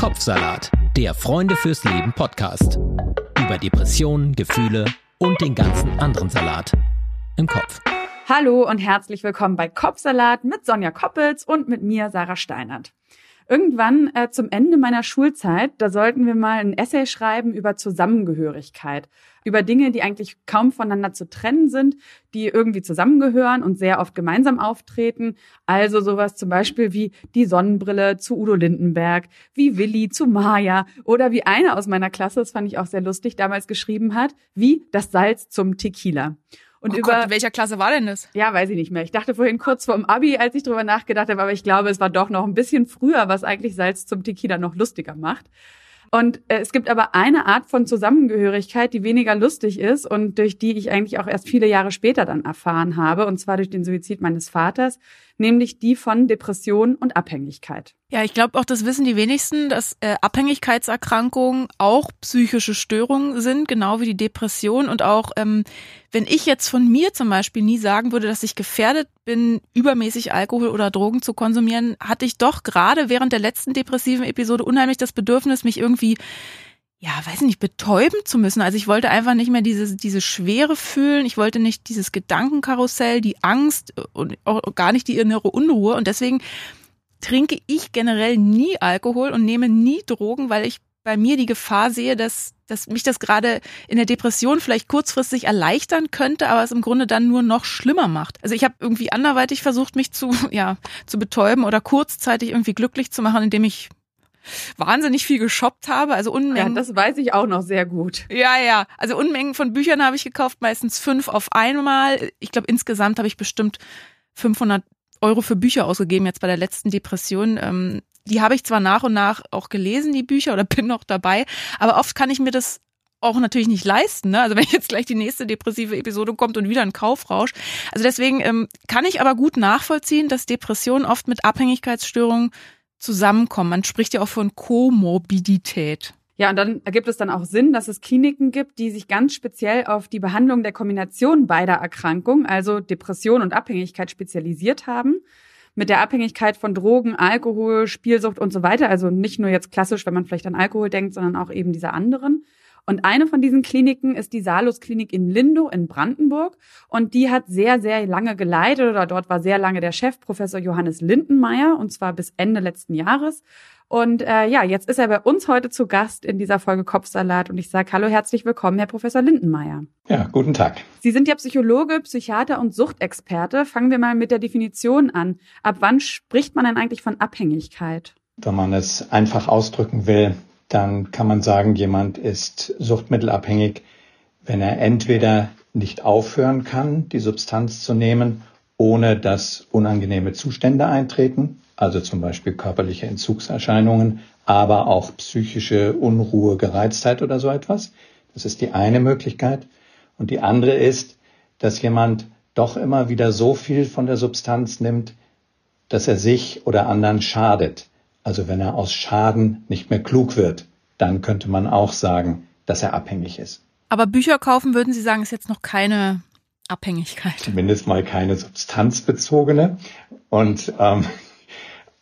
Kopfsalat, der Freunde fürs Leben Podcast. Über Depressionen, Gefühle und den ganzen anderen Salat im Kopf. Hallo und herzlich willkommen bei Kopfsalat mit Sonja Koppels und mit mir, Sarah Steinert. Irgendwann äh, zum Ende meiner Schulzeit, da sollten wir mal ein Essay schreiben über Zusammengehörigkeit, über Dinge, die eigentlich kaum voneinander zu trennen sind, die irgendwie zusammengehören und sehr oft gemeinsam auftreten. Also sowas zum Beispiel wie die Sonnenbrille zu Udo Lindenberg, wie Willi zu Maya oder wie eine aus meiner Klasse, das fand ich auch sehr lustig, damals geschrieben hat, wie das Salz zum Tequila. Und oh über Gott, welcher Klasse war denn das? Ja, weiß ich nicht mehr. Ich dachte vorhin kurz vorm Abi, als ich drüber nachgedacht habe, aber ich glaube, es war doch noch ein bisschen früher, was eigentlich Salz zum Tequila noch lustiger macht. Und äh, es gibt aber eine Art von Zusammengehörigkeit, die weniger lustig ist und durch die ich eigentlich auch erst viele Jahre später dann erfahren habe, und zwar durch den Suizid meines Vaters, nämlich die von Depression und Abhängigkeit. Ja, ich glaube auch, das wissen die wenigsten, dass äh, Abhängigkeitserkrankungen auch psychische Störungen sind, genau wie die Depression. Und auch, ähm, wenn ich jetzt von mir zum Beispiel nie sagen würde, dass ich gefährdet bin, übermäßig Alkohol oder Drogen zu konsumieren, hatte ich doch gerade während der letzten depressiven Episode unheimlich das Bedürfnis, mich irgendwie ja, weiß ich nicht, betäuben zu müssen. Also ich wollte einfach nicht mehr diese, diese Schwere fühlen. Ich wollte nicht dieses Gedankenkarussell, die Angst und auch gar nicht die innere Unruhe. Und deswegen trinke ich generell nie Alkohol und nehme nie Drogen, weil ich bei mir die Gefahr sehe, dass, dass mich das gerade in der Depression vielleicht kurzfristig erleichtern könnte, aber es im Grunde dann nur noch schlimmer macht. Also ich habe irgendwie anderweitig versucht, mich zu, ja, zu betäuben oder kurzzeitig irgendwie glücklich zu machen, indem ich wahnsinnig viel geshoppt habe, also Unmengen. Ja, das weiß ich auch noch sehr gut. Ja, ja, also Unmengen von Büchern habe ich gekauft, meistens fünf auf einmal. Ich glaube, insgesamt habe ich bestimmt 500 Euro für Bücher ausgegeben jetzt bei der letzten Depression. Ähm, die habe ich zwar nach und nach auch gelesen, die Bücher, oder bin noch dabei, aber oft kann ich mir das auch natürlich nicht leisten. Ne? Also wenn jetzt gleich die nächste depressive Episode kommt und wieder ein Kaufrausch. Also deswegen ähm, kann ich aber gut nachvollziehen, dass Depressionen oft mit Abhängigkeitsstörungen zusammenkommen. Man spricht ja auch von Komorbidität. Ja, und dann ergibt es dann auch Sinn, dass es Kliniken gibt, die sich ganz speziell auf die Behandlung der Kombination beider Erkrankungen, also Depression und Abhängigkeit, spezialisiert haben. Mit der Abhängigkeit von Drogen, Alkohol, Spielsucht und so weiter. Also nicht nur jetzt klassisch, wenn man vielleicht an Alkohol denkt, sondern auch eben diese anderen. Und eine von diesen Kliniken ist die Salus Klinik in Lindow in Brandenburg. Und die hat sehr, sehr lange geleitet oder dort war sehr lange der Chef, Professor Johannes Lindenmeier, und zwar bis Ende letzten Jahres. Und äh, ja, jetzt ist er bei uns heute zu Gast in dieser Folge Kopfsalat und ich sage Hallo, herzlich willkommen, Herr Professor Lindenmeier. Ja, guten Tag. Sie sind ja Psychologe, Psychiater und Suchtexperte. Fangen wir mal mit der Definition an. Ab wann spricht man denn eigentlich von Abhängigkeit? Wenn man es einfach ausdrücken will, dann kann man sagen, jemand ist suchtmittelabhängig, wenn er entweder nicht aufhören kann, die Substanz zu nehmen, ohne dass unangenehme Zustände eintreten, also zum Beispiel körperliche Entzugserscheinungen, aber auch psychische Unruhe, Gereiztheit oder so etwas. Das ist die eine Möglichkeit. Und die andere ist, dass jemand doch immer wieder so viel von der Substanz nimmt, dass er sich oder anderen schadet. Also wenn er aus Schaden nicht mehr klug wird, dann könnte man auch sagen, dass er abhängig ist. Aber Bücher kaufen, würden Sie sagen, ist jetzt noch keine Abhängigkeit. Zumindest mal keine substanzbezogene. Und ähm,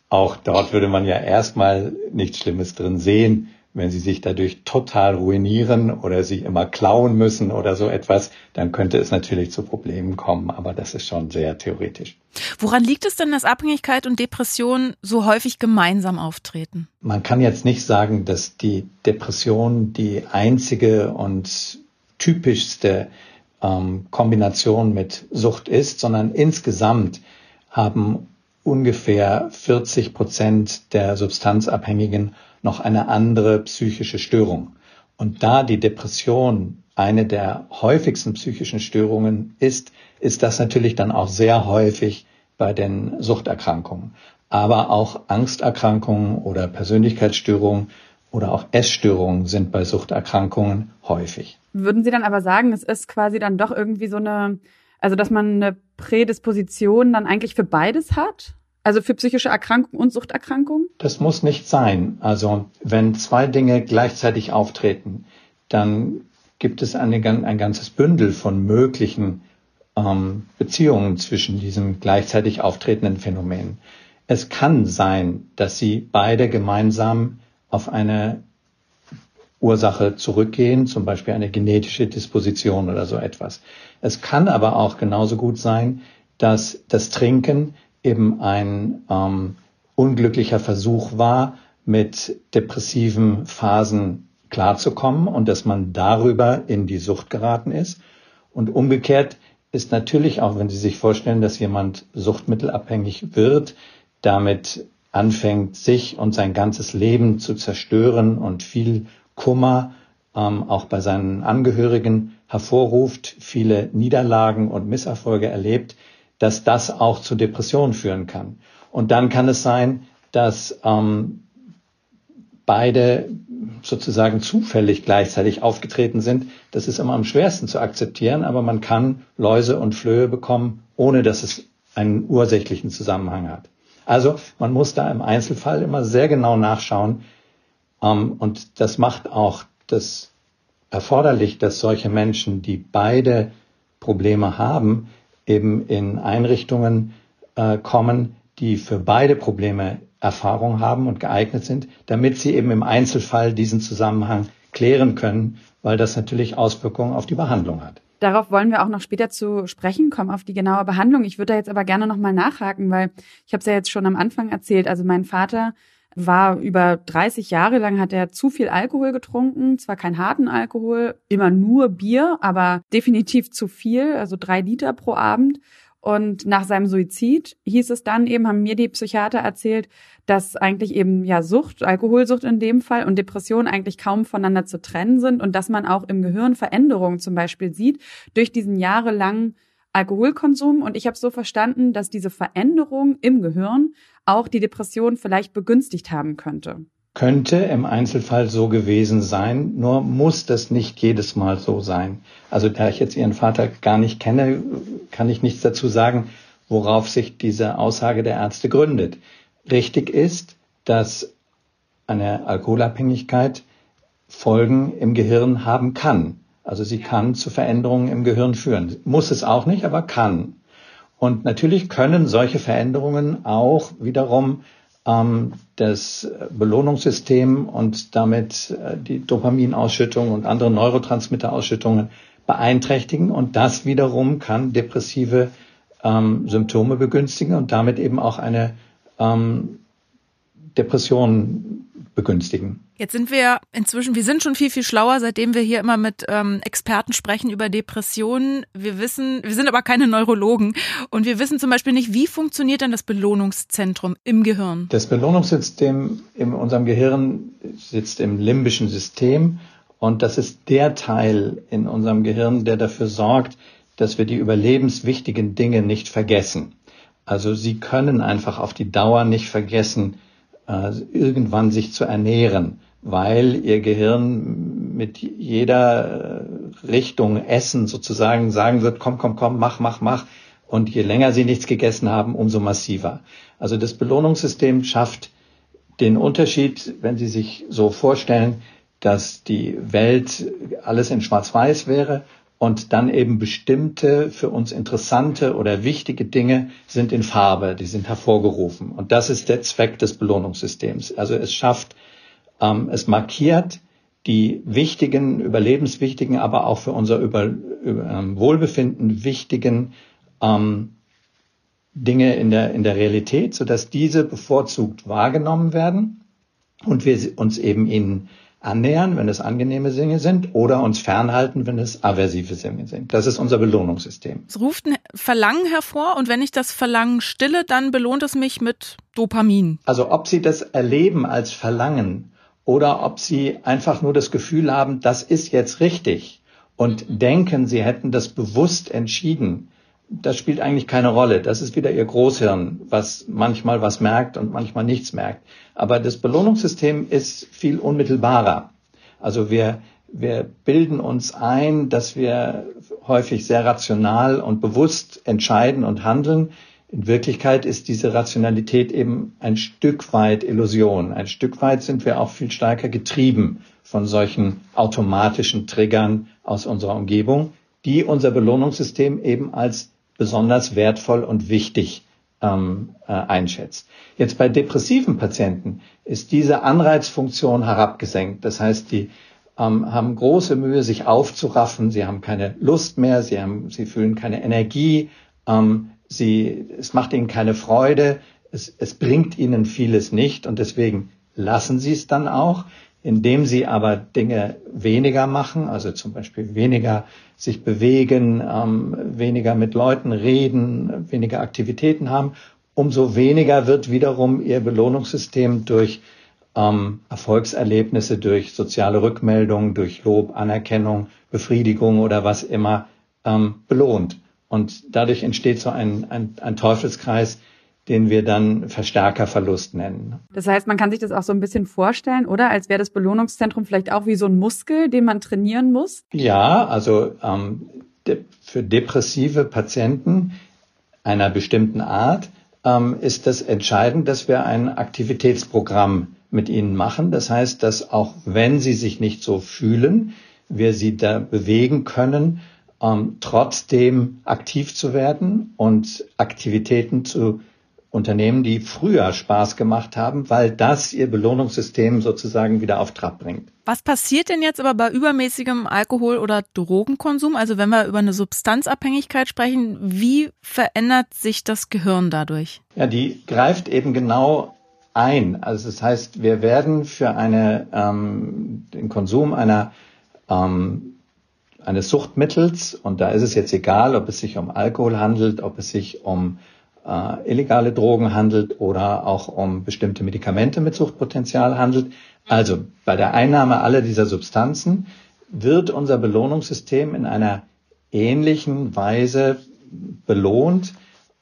auch dort würde man ja erstmal nichts Schlimmes drin sehen wenn sie sich dadurch total ruinieren oder sie immer klauen müssen oder so etwas, dann könnte es natürlich zu Problemen kommen. Aber das ist schon sehr theoretisch. Woran liegt es denn, dass Abhängigkeit und Depression so häufig gemeinsam auftreten? Man kann jetzt nicht sagen, dass die Depression die einzige und typischste ähm, Kombination mit Sucht ist, sondern insgesamt haben ungefähr 40 Prozent der Substanzabhängigen noch eine andere psychische Störung. Und da die Depression eine der häufigsten psychischen Störungen ist, ist das natürlich dann auch sehr häufig bei den Suchterkrankungen. Aber auch Angsterkrankungen oder Persönlichkeitsstörungen oder auch Essstörungen sind bei Suchterkrankungen häufig. Würden Sie dann aber sagen, es ist quasi dann doch irgendwie so eine, also dass man eine Prädisposition dann eigentlich für beides hat? Also für psychische Erkrankungen und Suchterkrankungen? Das muss nicht sein. Also wenn zwei Dinge gleichzeitig auftreten, dann gibt es eine, ein ganzes Bündel von möglichen ähm, Beziehungen zwischen diesen gleichzeitig auftretenden Phänomenen. Es kann sein, dass sie beide gemeinsam auf eine Ursache zurückgehen, zum Beispiel eine genetische Disposition oder so etwas. Es kann aber auch genauso gut sein, dass das Trinken eben ein ähm, unglücklicher Versuch war, mit depressiven Phasen klarzukommen und dass man darüber in die Sucht geraten ist. Und umgekehrt ist natürlich auch, wenn Sie sich vorstellen, dass jemand suchtmittelabhängig wird, damit anfängt, sich und sein ganzes Leben zu zerstören und viel Kummer ähm, auch bei seinen Angehörigen hervorruft, viele Niederlagen und Misserfolge erlebt, dass das auch zu Depressionen führen kann. Und dann kann es sein, dass ähm, beide sozusagen zufällig gleichzeitig aufgetreten sind. Das ist immer am schwersten zu akzeptieren, aber man kann Läuse und Flöhe bekommen, ohne dass es einen ursächlichen Zusammenhang hat. Also man muss da im Einzelfall immer sehr genau nachschauen. Ähm, und das macht auch das erforderlich, dass solche Menschen, die beide Probleme haben, eben in Einrichtungen äh, kommen, die für beide Probleme Erfahrung haben und geeignet sind, damit sie eben im Einzelfall diesen Zusammenhang klären können, weil das natürlich Auswirkungen auf die Behandlung hat. Darauf wollen wir auch noch später zu sprechen kommen, auf die genaue Behandlung. Ich würde da jetzt aber gerne nochmal nachhaken, weil ich habe es ja jetzt schon am Anfang erzählt. Also mein Vater war über 30 Jahre lang, hat er zu viel Alkohol getrunken. Zwar kein harten Alkohol, immer nur Bier, aber definitiv zu viel, also drei Liter pro Abend. Und nach seinem Suizid hieß es dann eben, haben mir die Psychiater erzählt, dass eigentlich eben ja Sucht, Alkoholsucht in dem Fall und Depression eigentlich kaum voneinander zu trennen sind und dass man auch im Gehirn Veränderungen zum Beispiel sieht durch diesen jahrelangen Alkoholkonsum. Und ich habe so verstanden, dass diese Veränderung im Gehirn auch die Depression vielleicht begünstigt haben könnte könnte im Einzelfall so gewesen sein, nur muss das nicht jedes Mal so sein. Also da ich jetzt Ihren Vater gar nicht kenne, kann ich nichts dazu sagen, worauf sich diese Aussage der Ärzte gründet. Richtig ist, dass eine Alkoholabhängigkeit Folgen im Gehirn haben kann. Also sie kann zu Veränderungen im Gehirn führen. Muss es auch nicht, aber kann. Und natürlich können solche Veränderungen auch wiederum ähm, das Belohnungssystem und damit äh, die Dopaminausschüttung und andere Neurotransmitterausschüttungen beeinträchtigen. Und das wiederum kann depressive ähm, Symptome begünstigen und damit eben auch eine ähm, Depression begünstigen. Jetzt sind wir inzwischen, wir sind schon viel, viel schlauer, seitdem wir hier immer mit ähm, Experten sprechen über Depressionen. Wir wissen, wir sind aber keine Neurologen und wir wissen zum Beispiel nicht, wie funktioniert dann das Belohnungszentrum im Gehirn? Das Belohnungssystem in unserem Gehirn sitzt im limbischen System und das ist der Teil in unserem Gehirn, der dafür sorgt, dass wir die überlebenswichtigen Dinge nicht vergessen. Also Sie können einfach auf die Dauer nicht vergessen, äh, irgendwann sich zu ernähren weil ihr Gehirn mit jeder äh, Richtung Essen sozusagen sagen wird, komm, komm, komm, mach, mach, mach. Und je länger sie nichts gegessen haben, umso massiver. Also das Belohnungssystem schafft den Unterschied, wenn Sie sich so vorstellen, dass die Welt alles in Schwarz-Weiß wäre und dann eben bestimmte für uns interessante oder wichtige Dinge sind in Farbe, die sind hervorgerufen. Und das ist der Zweck des Belohnungssystems. Also es schafft ähm, es markiert die wichtigen, überlebenswichtigen, aber auch für unser Über, über, ähm, Wohlbefinden wichtigen ähm, Dinge in der, in der Realität, sodass diese bevorzugt wahrgenommen werden und wir uns eben ihnen annähern, wenn es angenehme Dinge sind, oder uns fernhalten, wenn es aversive Dinge sind. Das ist unser Belohnungssystem. Es ruft ein Verlangen hervor und wenn ich das Verlangen stille, dann belohnt es mich mit Dopamin. Also ob Sie das erleben als Verlangen oder ob sie einfach nur das Gefühl haben, das ist jetzt richtig und denken, sie hätten das bewusst entschieden. Das spielt eigentlich keine Rolle. Das ist wieder ihr Großhirn, was manchmal was merkt und manchmal nichts merkt. Aber das Belohnungssystem ist viel unmittelbarer. Also wir, wir bilden uns ein, dass wir häufig sehr rational und bewusst entscheiden und handeln. In Wirklichkeit ist diese Rationalität eben ein Stück weit Illusion. Ein Stück weit sind wir auch viel stärker getrieben von solchen automatischen Triggern aus unserer Umgebung, die unser Belohnungssystem eben als besonders wertvoll und wichtig ähm, äh, einschätzt. Jetzt bei depressiven Patienten ist diese Anreizfunktion herabgesenkt. Das heißt, die ähm, haben große Mühe, sich aufzuraffen. Sie haben keine Lust mehr. Sie haben, sie fühlen keine Energie. Ähm, sie, es macht ihnen keine Freude. Es, es bringt ihnen vieles nicht und deswegen lassen sie es dann auch. Indem sie aber Dinge weniger machen, also zum Beispiel weniger sich bewegen, ähm, weniger mit Leuten reden, weniger Aktivitäten haben, umso weniger wird wiederum ihr Belohnungssystem durch ähm, Erfolgserlebnisse, durch soziale Rückmeldungen, durch Lob, Anerkennung, Befriedigung oder was immer ähm, belohnt. Und dadurch entsteht so ein, ein, ein Teufelskreis, den wir dann Verstärkerverlust nennen. Das heißt, man kann sich das auch so ein bisschen vorstellen, oder? Als wäre das Belohnungszentrum vielleicht auch wie so ein Muskel, den man trainieren muss? Ja, also ähm, de für depressive Patienten einer bestimmten Art ähm, ist das entscheidend, dass wir ein Aktivitätsprogramm mit ihnen machen. Das heißt, dass auch wenn sie sich nicht so fühlen, wir sie da bewegen können, ähm, trotzdem aktiv zu werden und Aktivitäten zu Unternehmen, die früher Spaß gemacht haben, weil das ihr Belohnungssystem sozusagen wieder auf Trab bringt. Was passiert denn jetzt aber bei übermäßigem Alkohol- oder Drogenkonsum? Also wenn wir über eine Substanzabhängigkeit sprechen, wie verändert sich das Gehirn dadurch? Ja, die greift eben genau ein. Also das heißt, wir werden für eine, ähm, den Konsum einer ähm, eines Suchtmittels, und da ist es jetzt egal, ob es sich um Alkohol handelt, ob es sich um äh, illegale Drogen handelt oder auch um bestimmte Medikamente mit Suchtpotenzial handelt. Also bei der Einnahme aller dieser Substanzen wird unser Belohnungssystem in einer ähnlichen Weise belohnt.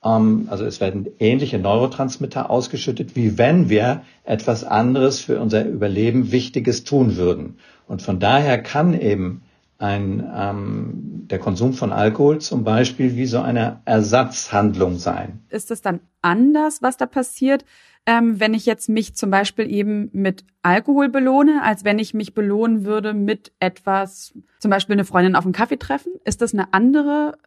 Ähm, also es werden ähnliche Neurotransmitter ausgeschüttet, wie wenn wir etwas anderes für unser Überleben Wichtiges tun würden. Und von daher kann eben ein, ähm, der Konsum von Alkohol zum Beispiel wie so eine Ersatzhandlung sein. Ist es dann anders, was da passiert, ähm, wenn ich jetzt mich zum Beispiel eben mit Alkohol belohne, als wenn ich mich belohnen würde mit etwas, zum Beispiel eine Freundin auf einen Kaffee treffen? Ist das eine andere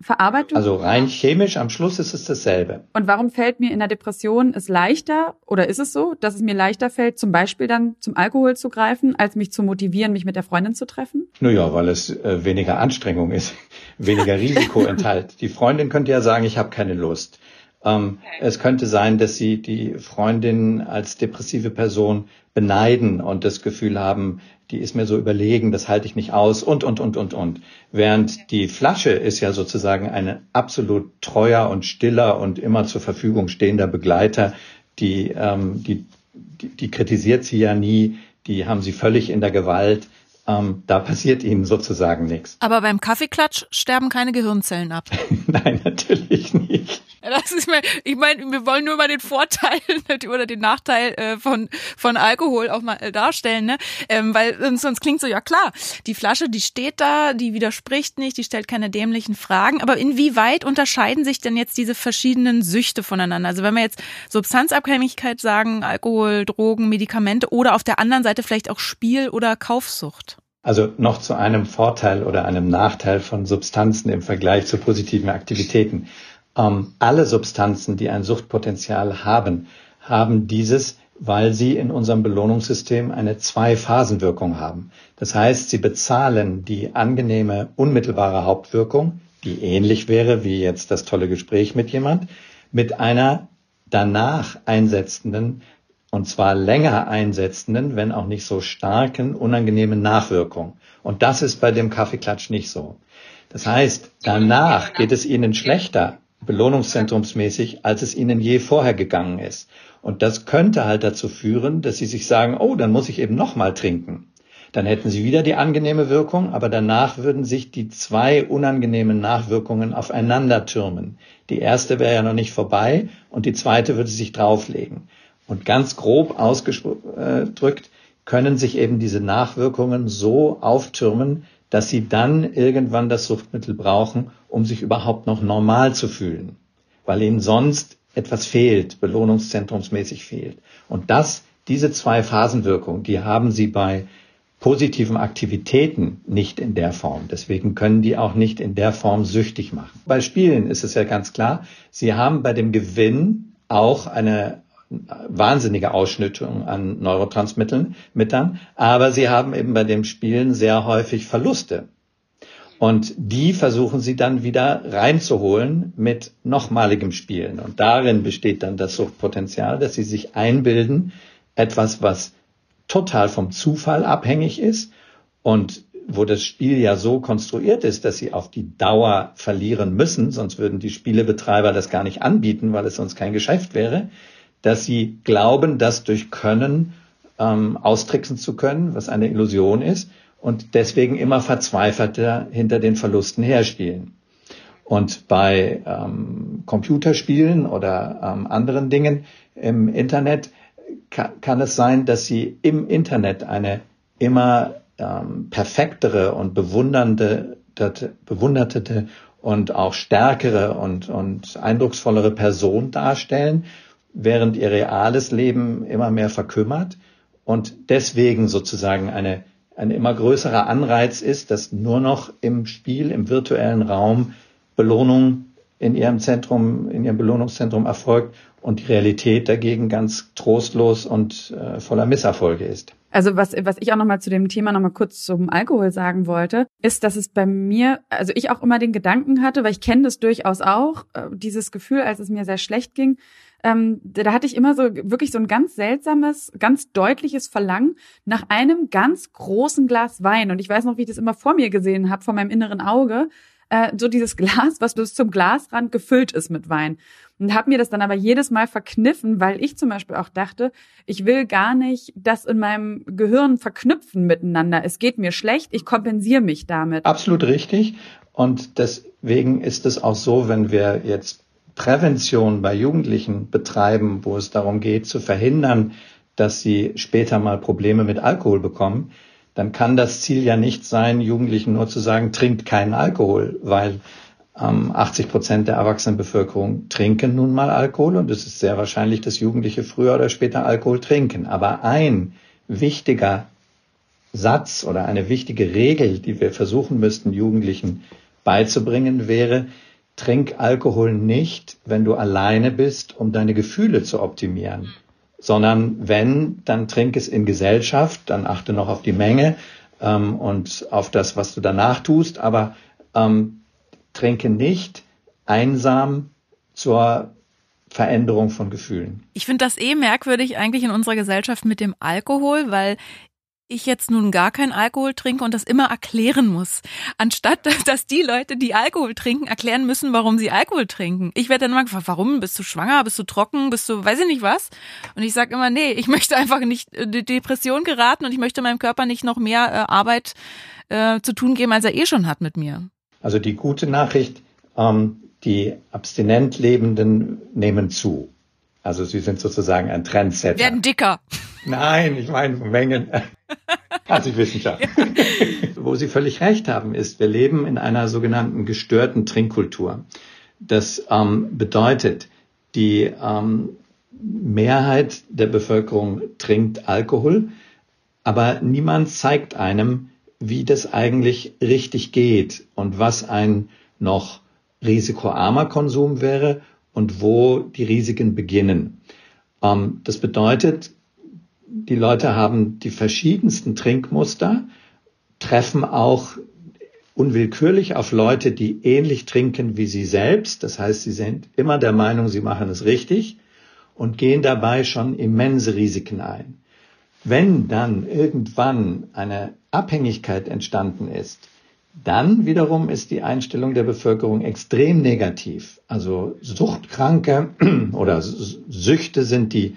Verarbeitung? Also rein chemisch, am Schluss ist es dasselbe. Und warum fällt mir in der Depression es leichter, oder ist es so, dass es mir leichter fällt, zum Beispiel dann zum Alkohol zu greifen, als mich zu motivieren, mich mit der Freundin zu treffen? Naja, weil es äh, weniger Anstrengung ist, weniger Risiko enthält. Die Freundin könnte ja sagen, ich habe keine Lust. Ähm, es könnte sein, dass sie die Freundin als depressive Person beneiden und das Gefühl haben, die ist mir so überlegen, das halte ich nicht aus und, und, und, und, und. Während die Flasche ist ja sozusagen ein absolut treuer und stiller und immer zur Verfügung stehender Begleiter, die, ähm, die, die, die kritisiert sie ja nie, die haben sie völlig in der Gewalt. Ähm, da passiert ihnen sozusagen nichts. Aber beim Kaffeeklatsch sterben keine Gehirnzellen ab. Nein, natürlich nicht. Das ist mir, ich meine, wir wollen nur mal den Vorteil oder den Nachteil äh, von von Alkohol auch mal äh, darstellen, ne? Ähm, weil sonst, sonst klingt so ja klar, die Flasche, die steht da, die widerspricht nicht, die stellt keine dämlichen Fragen. Aber inwieweit unterscheiden sich denn jetzt diese verschiedenen Süchte voneinander? Also wenn wir jetzt Substanzabhängigkeit sagen, Alkohol, Drogen, Medikamente oder auf der anderen Seite vielleicht auch Spiel oder Kaufsucht. Also noch zu einem Vorteil oder einem Nachteil von Substanzen im Vergleich zu positiven Aktivitäten. Ähm, alle Substanzen, die ein Suchtpotenzial haben, haben dieses, weil sie in unserem Belohnungssystem eine Zwei-Phasen-Wirkung haben. Das heißt, sie bezahlen die angenehme, unmittelbare Hauptwirkung, die ähnlich wäre wie jetzt das tolle Gespräch mit jemand, mit einer danach einsetzenden und zwar länger einsetzenden, wenn auch nicht so starken, unangenehmen Nachwirkung. Und das ist bei dem Kaffeeklatsch nicht so. Das heißt, danach geht es ihnen schlechter, belohnungszentrumsmäßig, als es ihnen je vorher gegangen ist. Und das könnte halt dazu führen, dass sie sich sagen, oh, dann muss ich eben nochmal trinken. Dann hätten sie wieder die angenehme Wirkung, aber danach würden sich die zwei unangenehmen Nachwirkungen aufeinander türmen. Die erste wäre ja noch nicht vorbei und die zweite würde sich drauflegen. Und ganz grob ausgedrückt können sich eben diese Nachwirkungen so auftürmen, dass sie dann irgendwann das Suchtmittel brauchen, um sich überhaupt noch normal zu fühlen, weil ihnen sonst etwas fehlt, belohnungszentrumsmäßig fehlt. Und das, diese zwei Phasenwirkungen, die haben sie bei positiven Aktivitäten nicht in der Form. Deswegen können die auch nicht in der Form süchtig machen. Bei Spielen ist es ja ganz klar, sie haben bei dem Gewinn auch eine wahnsinnige Ausschüttung an Neurotransmittern, aber sie haben eben bei dem Spielen sehr häufig Verluste. Und die versuchen sie dann wieder reinzuholen mit nochmaligem Spielen. Und darin besteht dann das Suchtpotenzial, dass sie sich einbilden, etwas, was total vom Zufall abhängig ist und wo das Spiel ja so konstruiert ist, dass sie auf die Dauer verlieren müssen, sonst würden die Spielebetreiber das gar nicht anbieten, weil es sonst kein Geschäft wäre, dass sie glauben, das durch Können ähm, austricksen zu können, was eine Illusion ist, und deswegen immer verzweifelter hinter den Verlusten herspielen. Und bei ähm, Computerspielen oder ähm, anderen Dingen im Internet kann, kann es sein, dass sie im Internet eine immer ähm, perfektere und bewundernde, bewunderte und auch stärkere und, und eindrucksvollere Person darstellen, während ihr reales Leben immer mehr verkümmert und deswegen sozusagen eine, ein immer größerer Anreiz ist, dass nur noch im Spiel, im virtuellen Raum Belohnung in ihrem Zentrum, in ihrem Belohnungszentrum erfolgt und die Realität dagegen ganz trostlos und äh, voller Misserfolge ist. Also was, was ich auch nochmal zu dem Thema nochmal kurz zum Alkohol sagen wollte, ist, dass es bei mir, also ich auch immer den Gedanken hatte, weil ich kenne das durchaus auch, äh, dieses Gefühl, als es mir sehr schlecht ging, ähm, da hatte ich immer so wirklich so ein ganz seltsames, ganz deutliches Verlangen nach einem ganz großen Glas Wein. Und ich weiß noch, wie ich das immer vor mir gesehen habe, vor meinem inneren Auge. Äh, so dieses Glas, was bis zum Glasrand gefüllt ist mit Wein und habe mir das dann aber jedes Mal verkniffen, weil ich zum Beispiel auch dachte, ich will gar nicht das in meinem Gehirn verknüpfen miteinander. Es geht mir schlecht, ich kompensiere mich damit. Absolut richtig. Und deswegen ist es auch so, wenn wir jetzt Prävention bei Jugendlichen betreiben, wo es darum geht zu verhindern, dass sie später mal Probleme mit Alkohol bekommen, dann kann das Ziel ja nicht sein, Jugendlichen nur zu sagen, trinkt keinen Alkohol, weil 80 Prozent der Erwachsenenbevölkerung trinken nun mal Alkohol und es ist sehr wahrscheinlich, dass Jugendliche früher oder später Alkohol trinken. Aber ein wichtiger Satz oder eine wichtige Regel, die wir versuchen müssten, Jugendlichen beizubringen, wäre, trink Alkohol nicht, wenn du alleine bist, um deine Gefühle zu optimieren, sondern wenn, dann trink es in Gesellschaft, dann achte noch auf die Menge ähm, und auf das, was du danach tust, aber ähm, trinke nicht einsam zur Veränderung von Gefühlen. Ich finde das eh merkwürdig eigentlich in unserer Gesellschaft mit dem Alkohol, weil ich jetzt nun gar keinen Alkohol trinke und das immer erklären muss. Anstatt, dass die Leute, die Alkohol trinken, erklären müssen, warum sie Alkohol trinken. Ich werde dann immer gefragt, warum? Bist du schwanger? Bist du trocken? Bist du, weiß ich nicht was? Und ich sage immer, nee, ich möchte einfach nicht in die Depression geraten und ich möchte meinem Körper nicht noch mehr äh, Arbeit äh, zu tun geben, als er eh schon hat mit mir. Also die gute Nachricht, ähm, die abstinent Lebenden nehmen zu. Also sie sind sozusagen ein Trendsetter. Werden dicker. Nein, ich meine Mengen. Also Wissenschaft. Ja. Wo Sie völlig recht haben, ist, wir leben in einer sogenannten gestörten Trinkkultur. Das ähm, bedeutet, die ähm, Mehrheit der Bevölkerung trinkt Alkohol, aber niemand zeigt einem, wie das eigentlich richtig geht und was ein noch risikoarmer Konsum wäre und wo die Risiken beginnen. Ähm, das bedeutet, die Leute haben die verschiedensten Trinkmuster, treffen auch unwillkürlich auf Leute, die ähnlich trinken wie sie selbst. Das heißt, sie sind immer der Meinung, sie machen es richtig und gehen dabei schon immense Risiken ein. Wenn dann irgendwann eine Abhängigkeit entstanden ist, dann wiederum ist die Einstellung der Bevölkerung extrem negativ. Also Suchtkranke oder Süchte sind die,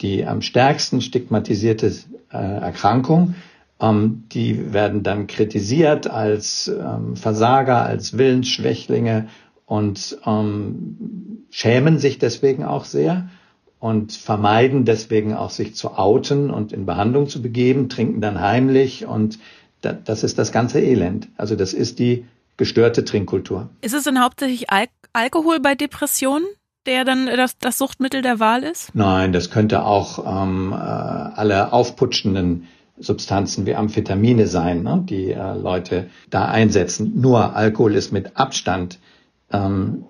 die am stärksten stigmatisierte äh, Erkrankung. Ähm, die werden dann kritisiert als ähm, Versager, als Willensschwächlinge und ähm, schämen sich deswegen auch sehr und vermeiden deswegen auch sich zu outen und in Behandlung zu begeben, trinken dann heimlich und das ist das ganze Elend. Also das ist die gestörte Trinkkultur. Ist es denn hauptsächlich Al Alkohol bei Depressionen? der dann das, das Suchtmittel der Wahl ist? Nein, das könnte auch ähm, äh, alle aufputschenden Substanzen wie Amphetamine sein, ne, die äh, Leute da einsetzen. Nur Alkohol ist mit Abstand ähm,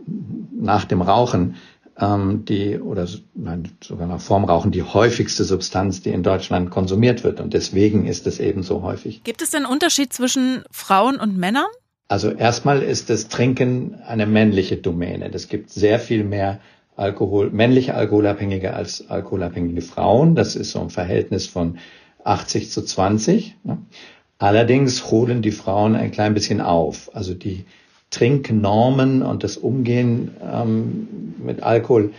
nach dem Rauchen ähm, die oder nein, sogar nach vorm Rauchen die häufigste Substanz, die in Deutschland konsumiert wird. Und deswegen ist es eben so häufig. Gibt es denn Unterschied zwischen Frauen und Männern? Also erstmal ist das Trinken eine männliche Domäne. Es gibt sehr viel mehr Alkohol, männliche Alkoholabhängige als alkoholabhängige Frauen. Das ist so ein Verhältnis von 80 zu 20. Ne? Allerdings holen die Frauen ein klein bisschen auf. Also die Trinknormen und das Umgehen ähm, mit Alkohol,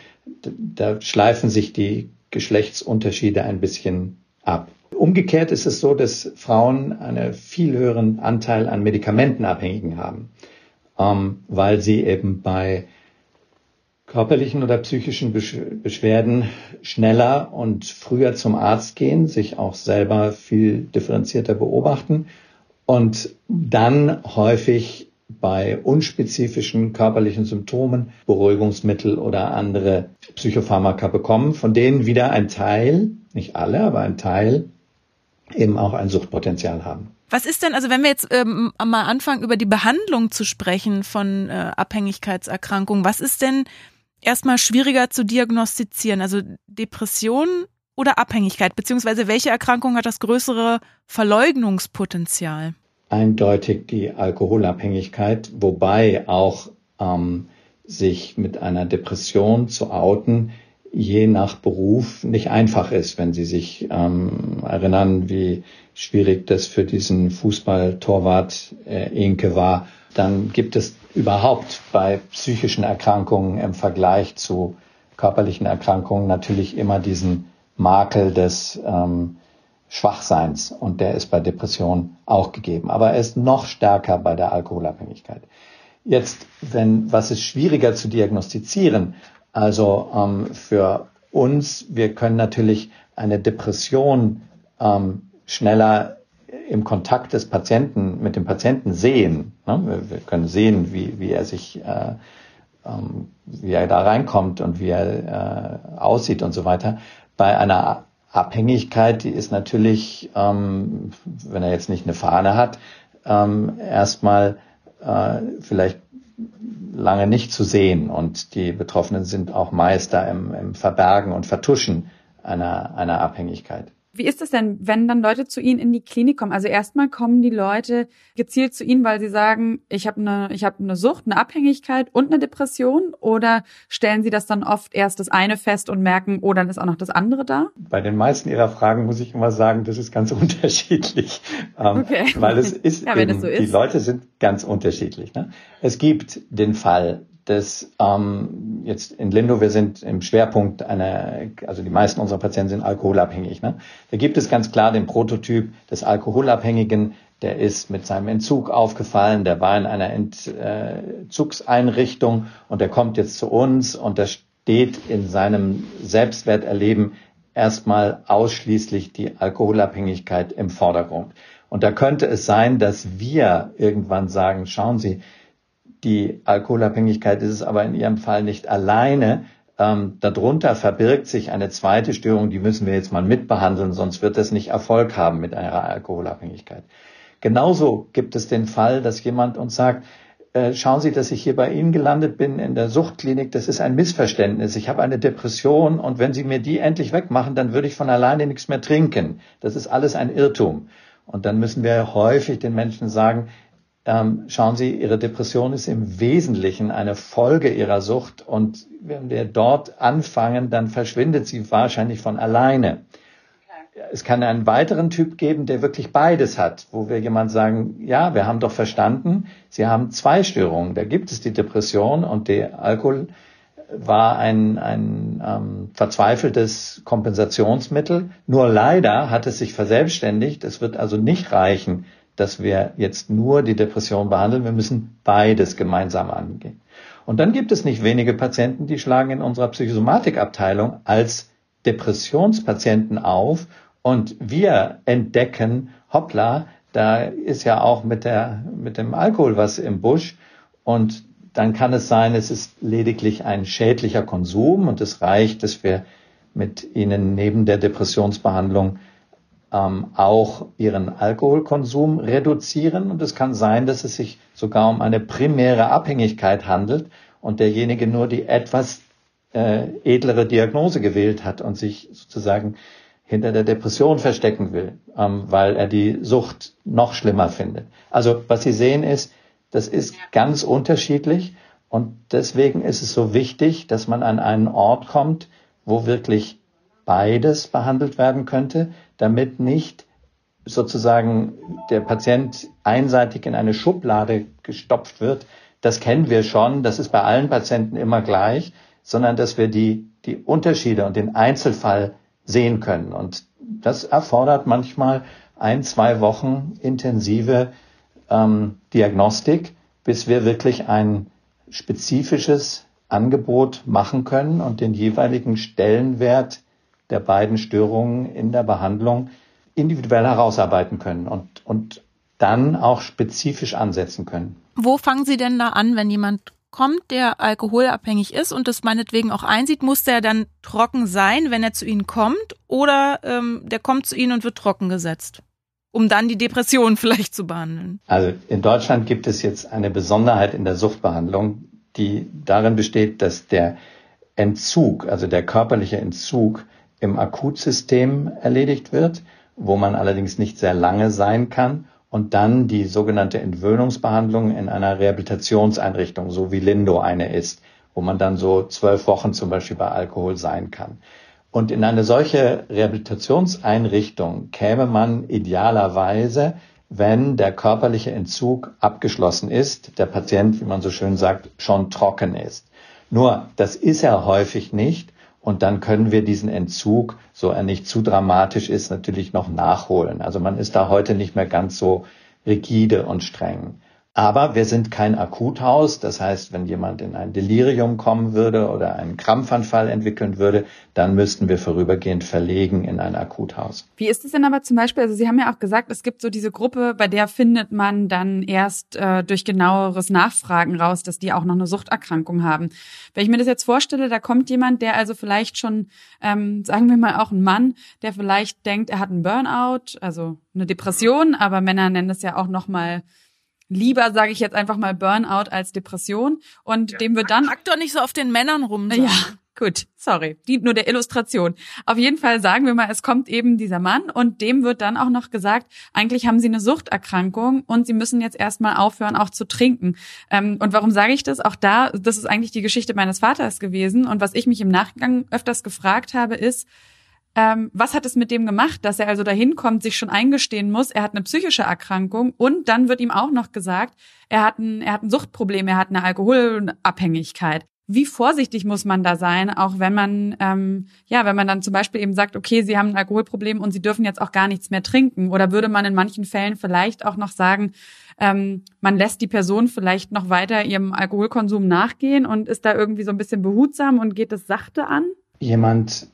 da schleifen sich die Geschlechtsunterschiede ein bisschen ab. Umgekehrt ist es so, dass Frauen einen viel höheren Anteil an Medikamentenabhängigen haben, ähm, weil sie eben bei körperlichen oder psychischen Beschwerden schneller und früher zum Arzt gehen, sich auch selber viel differenzierter beobachten und dann häufig bei unspezifischen körperlichen Symptomen Beruhigungsmittel oder andere Psychopharmaka bekommen, von denen wieder ein Teil, nicht alle, aber ein Teil eben auch ein Suchtpotenzial haben. Was ist denn, also wenn wir jetzt ähm, mal anfangen, über die Behandlung zu sprechen von äh, Abhängigkeitserkrankungen, was ist denn erstmal schwieriger zu diagnostizieren? Also Depression oder Abhängigkeit? Beziehungsweise welche Erkrankung hat das größere Verleugnungspotenzial? Eindeutig die Alkoholabhängigkeit, wobei auch ähm, sich mit einer Depression zu outen, je nach Beruf nicht einfach ist, wenn Sie sich ähm, erinnern, wie schwierig das für diesen Fußballtorwart äh, Inke war, dann gibt es überhaupt bei psychischen Erkrankungen im Vergleich zu körperlichen Erkrankungen natürlich immer diesen Makel des ähm, Schwachseins und der ist bei Depressionen auch gegeben. Aber er ist noch stärker bei der Alkoholabhängigkeit. Jetzt, wenn, was ist schwieriger zu diagnostizieren? Also ähm, für uns, wir können natürlich eine Depression ähm, schneller im Kontakt des Patienten mit dem Patienten sehen. Ne? Wir, können sehen, wie, wie er sich, äh, ähm, wie er da reinkommt und wie er äh, aussieht und so weiter. Bei einer Abhängigkeit, die ist natürlich, ähm, wenn er jetzt nicht eine Fahne hat, ähm, erstmal äh, vielleicht lange nicht zu sehen. Und die Betroffenen sind auch Meister im, im Verbergen und Vertuschen einer, einer Abhängigkeit. Wie ist es denn, wenn dann Leute zu Ihnen in die Klinik kommen? Also erstmal kommen die Leute gezielt zu Ihnen, weil sie sagen, ich habe eine, ich habe eine Sucht, eine Abhängigkeit und eine Depression, oder stellen Sie das dann oft erst das eine fest und merken, oh, dann ist auch noch das andere da? Bei den meisten Ihrer Fragen muss ich immer sagen, das ist ganz unterschiedlich, ähm, okay. weil es ist, ja, eben, so ist, die Leute sind ganz unterschiedlich. Ne? Es gibt den Fall, dass ähm, jetzt in Lindo, wir sind im Schwerpunkt einer, also die meisten unserer Patienten sind alkoholabhängig. Ne? Da gibt es ganz klar den Prototyp des Alkoholabhängigen, der ist mit seinem Entzug aufgefallen, der war in einer Entzugseinrichtung und der kommt jetzt zu uns und da steht in seinem Selbstwerterleben erstmal ausschließlich die Alkoholabhängigkeit im Vordergrund. Und da könnte es sein, dass wir irgendwann sagen, schauen Sie, die Alkoholabhängigkeit ist es aber in Ihrem Fall nicht alleine. Ähm, darunter verbirgt sich eine zweite Störung, die müssen wir jetzt mal mitbehandeln, sonst wird es nicht Erfolg haben mit einer Alkoholabhängigkeit. Genauso gibt es den Fall, dass jemand uns sagt, äh, schauen Sie, dass ich hier bei Ihnen gelandet bin in der Suchtklinik, das ist ein Missverständnis. Ich habe eine Depression und wenn Sie mir die endlich wegmachen, dann würde ich von alleine nichts mehr trinken. Das ist alles ein Irrtum. Und dann müssen wir häufig den Menschen sagen, ähm, schauen Sie, Ihre Depression ist im Wesentlichen eine Folge Ihrer Sucht und wenn wir dort anfangen, dann verschwindet sie wahrscheinlich von alleine. Es kann einen weiteren Typ geben, der wirklich beides hat, wo wir jemand sagen, ja, wir haben doch verstanden, Sie haben zwei Störungen. Da gibt es die Depression und der Alkohol war ein, ein ähm, verzweifeltes Kompensationsmittel. Nur leider hat es sich verselbstständigt. Es wird also nicht reichen, dass wir jetzt nur die Depression behandeln. Wir müssen beides gemeinsam angehen. Und dann gibt es nicht wenige Patienten, die schlagen in unserer Psychosomatikabteilung als Depressionspatienten auf und wir entdecken, hoppla, da ist ja auch mit der, mit dem Alkohol was im Busch und dann kann es sein, es ist lediglich ein schädlicher Konsum und es reicht, dass wir mit ihnen neben der Depressionsbehandlung ähm, auch ihren Alkoholkonsum reduzieren. Und es kann sein, dass es sich sogar um eine primäre Abhängigkeit handelt und derjenige nur die etwas äh, edlere Diagnose gewählt hat und sich sozusagen hinter der Depression verstecken will, ähm, weil er die Sucht noch schlimmer findet. Also was Sie sehen ist, das ist ganz unterschiedlich und deswegen ist es so wichtig, dass man an einen Ort kommt, wo wirklich beides behandelt werden könnte, damit nicht sozusagen der Patient einseitig in eine Schublade gestopft wird. Das kennen wir schon, das ist bei allen Patienten immer gleich, sondern dass wir die, die Unterschiede und den Einzelfall sehen können. Und das erfordert manchmal ein, zwei Wochen intensive ähm, Diagnostik, bis wir wirklich ein spezifisches Angebot machen können und den jeweiligen Stellenwert der beiden Störungen in der Behandlung individuell herausarbeiten können und, und dann auch spezifisch ansetzen können. Wo fangen Sie denn da an, wenn jemand kommt, der alkoholabhängig ist und das meinetwegen auch einsieht, muss der dann trocken sein, wenn er zu Ihnen kommt, oder ähm, der kommt zu Ihnen und wird trocken gesetzt, um dann die Depression vielleicht zu behandeln? Also in Deutschland gibt es jetzt eine Besonderheit in der Suchtbehandlung, die darin besteht, dass der Entzug, also der körperliche Entzug im Akutsystem erledigt wird, wo man allerdings nicht sehr lange sein kann und dann die sogenannte Entwöhnungsbehandlung in einer Rehabilitationseinrichtung, so wie Lindo eine ist, wo man dann so zwölf Wochen zum Beispiel bei Alkohol sein kann. Und in eine solche Rehabilitationseinrichtung käme man idealerweise, wenn der körperliche Entzug abgeschlossen ist, der Patient, wie man so schön sagt, schon trocken ist. Nur, das ist er häufig nicht und dann können wir diesen Entzug, so er nicht zu dramatisch ist, natürlich noch nachholen. Also man ist da heute nicht mehr ganz so rigide und streng. Aber wir sind kein Akuthaus. Das heißt, wenn jemand in ein Delirium kommen würde oder einen Krampfanfall entwickeln würde, dann müssten wir vorübergehend verlegen in ein Akuthaus. Wie ist es denn aber zum Beispiel, also Sie haben ja auch gesagt, es gibt so diese Gruppe, bei der findet man dann erst äh, durch genaueres Nachfragen raus, dass die auch noch eine Suchterkrankung haben. Wenn ich mir das jetzt vorstelle, da kommt jemand, der also vielleicht schon, ähm, sagen wir mal auch ein Mann, der vielleicht denkt, er hat einen Burnout, also eine Depression, aber Männer nennen das ja auch nochmal lieber, sage ich jetzt einfach mal, Burnout als Depression. Und ja. dem wird dann. Pack doch nicht so auf den Männern rum. Ja, gut, sorry. Dient nur der Illustration. Auf jeden Fall sagen wir mal, es kommt eben dieser Mann und dem wird dann auch noch gesagt, eigentlich haben sie eine Suchterkrankung und sie müssen jetzt erstmal aufhören, auch zu trinken. Ähm, und warum sage ich das? Auch da, das ist eigentlich die Geschichte meines Vaters gewesen. Und was ich mich im Nachgang öfters gefragt habe, ist, ähm, was hat es mit dem gemacht, dass er also dahin kommt, sich schon eingestehen muss, er hat eine psychische Erkrankung und dann wird ihm auch noch gesagt, er hat ein, er hat ein Suchtproblem, er hat eine Alkoholabhängigkeit. Wie vorsichtig muss man da sein, auch wenn man, ähm, ja, wenn man dann zum Beispiel eben sagt, okay, Sie haben ein Alkoholproblem und Sie dürfen jetzt auch gar nichts mehr trinken? Oder würde man in manchen Fällen vielleicht auch noch sagen, ähm, man lässt die Person vielleicht noch weiter ihrem Alkoholkonsum nachgehen und ist da irgendwie so ein bisschen behutsam und geht es sachte an? Jemand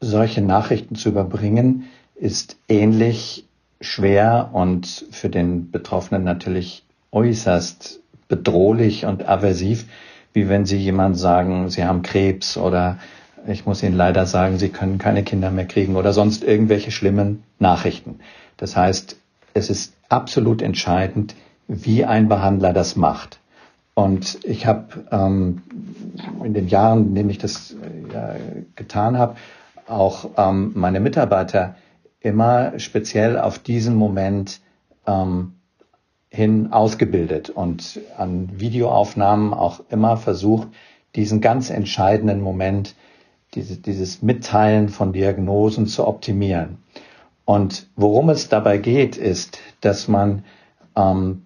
solche Nachrichten zu überbringen, ist ähnlich schwer und für den Betroffenen natürlich äußerst bedrohlich und aversiv, wie wenn Sie jemand sagen, Sie haben Krebs oder ich muss Ihnen leider sagen, Sie können keine Kinder mehr kriegen oder sonst irgendwelche schlimmen Nachrichten. Das heißt, es ist absolut entscheidend, wie ein Behandler das macht. Und ich habe ähm, in den Jahren, in denen ich das äh, getan habe, auch ähm, meine Mitarbeiter immer speziell auf diesen Moment ähm, hin ausgebildet und an Videoaufnahmen auch immer versucht, diesen ganz entscheidenden Moment, diese, dieses Mitteilen von Diagnosen zu optimieren. Und worum es dabei geht, ist, dass man, ähm,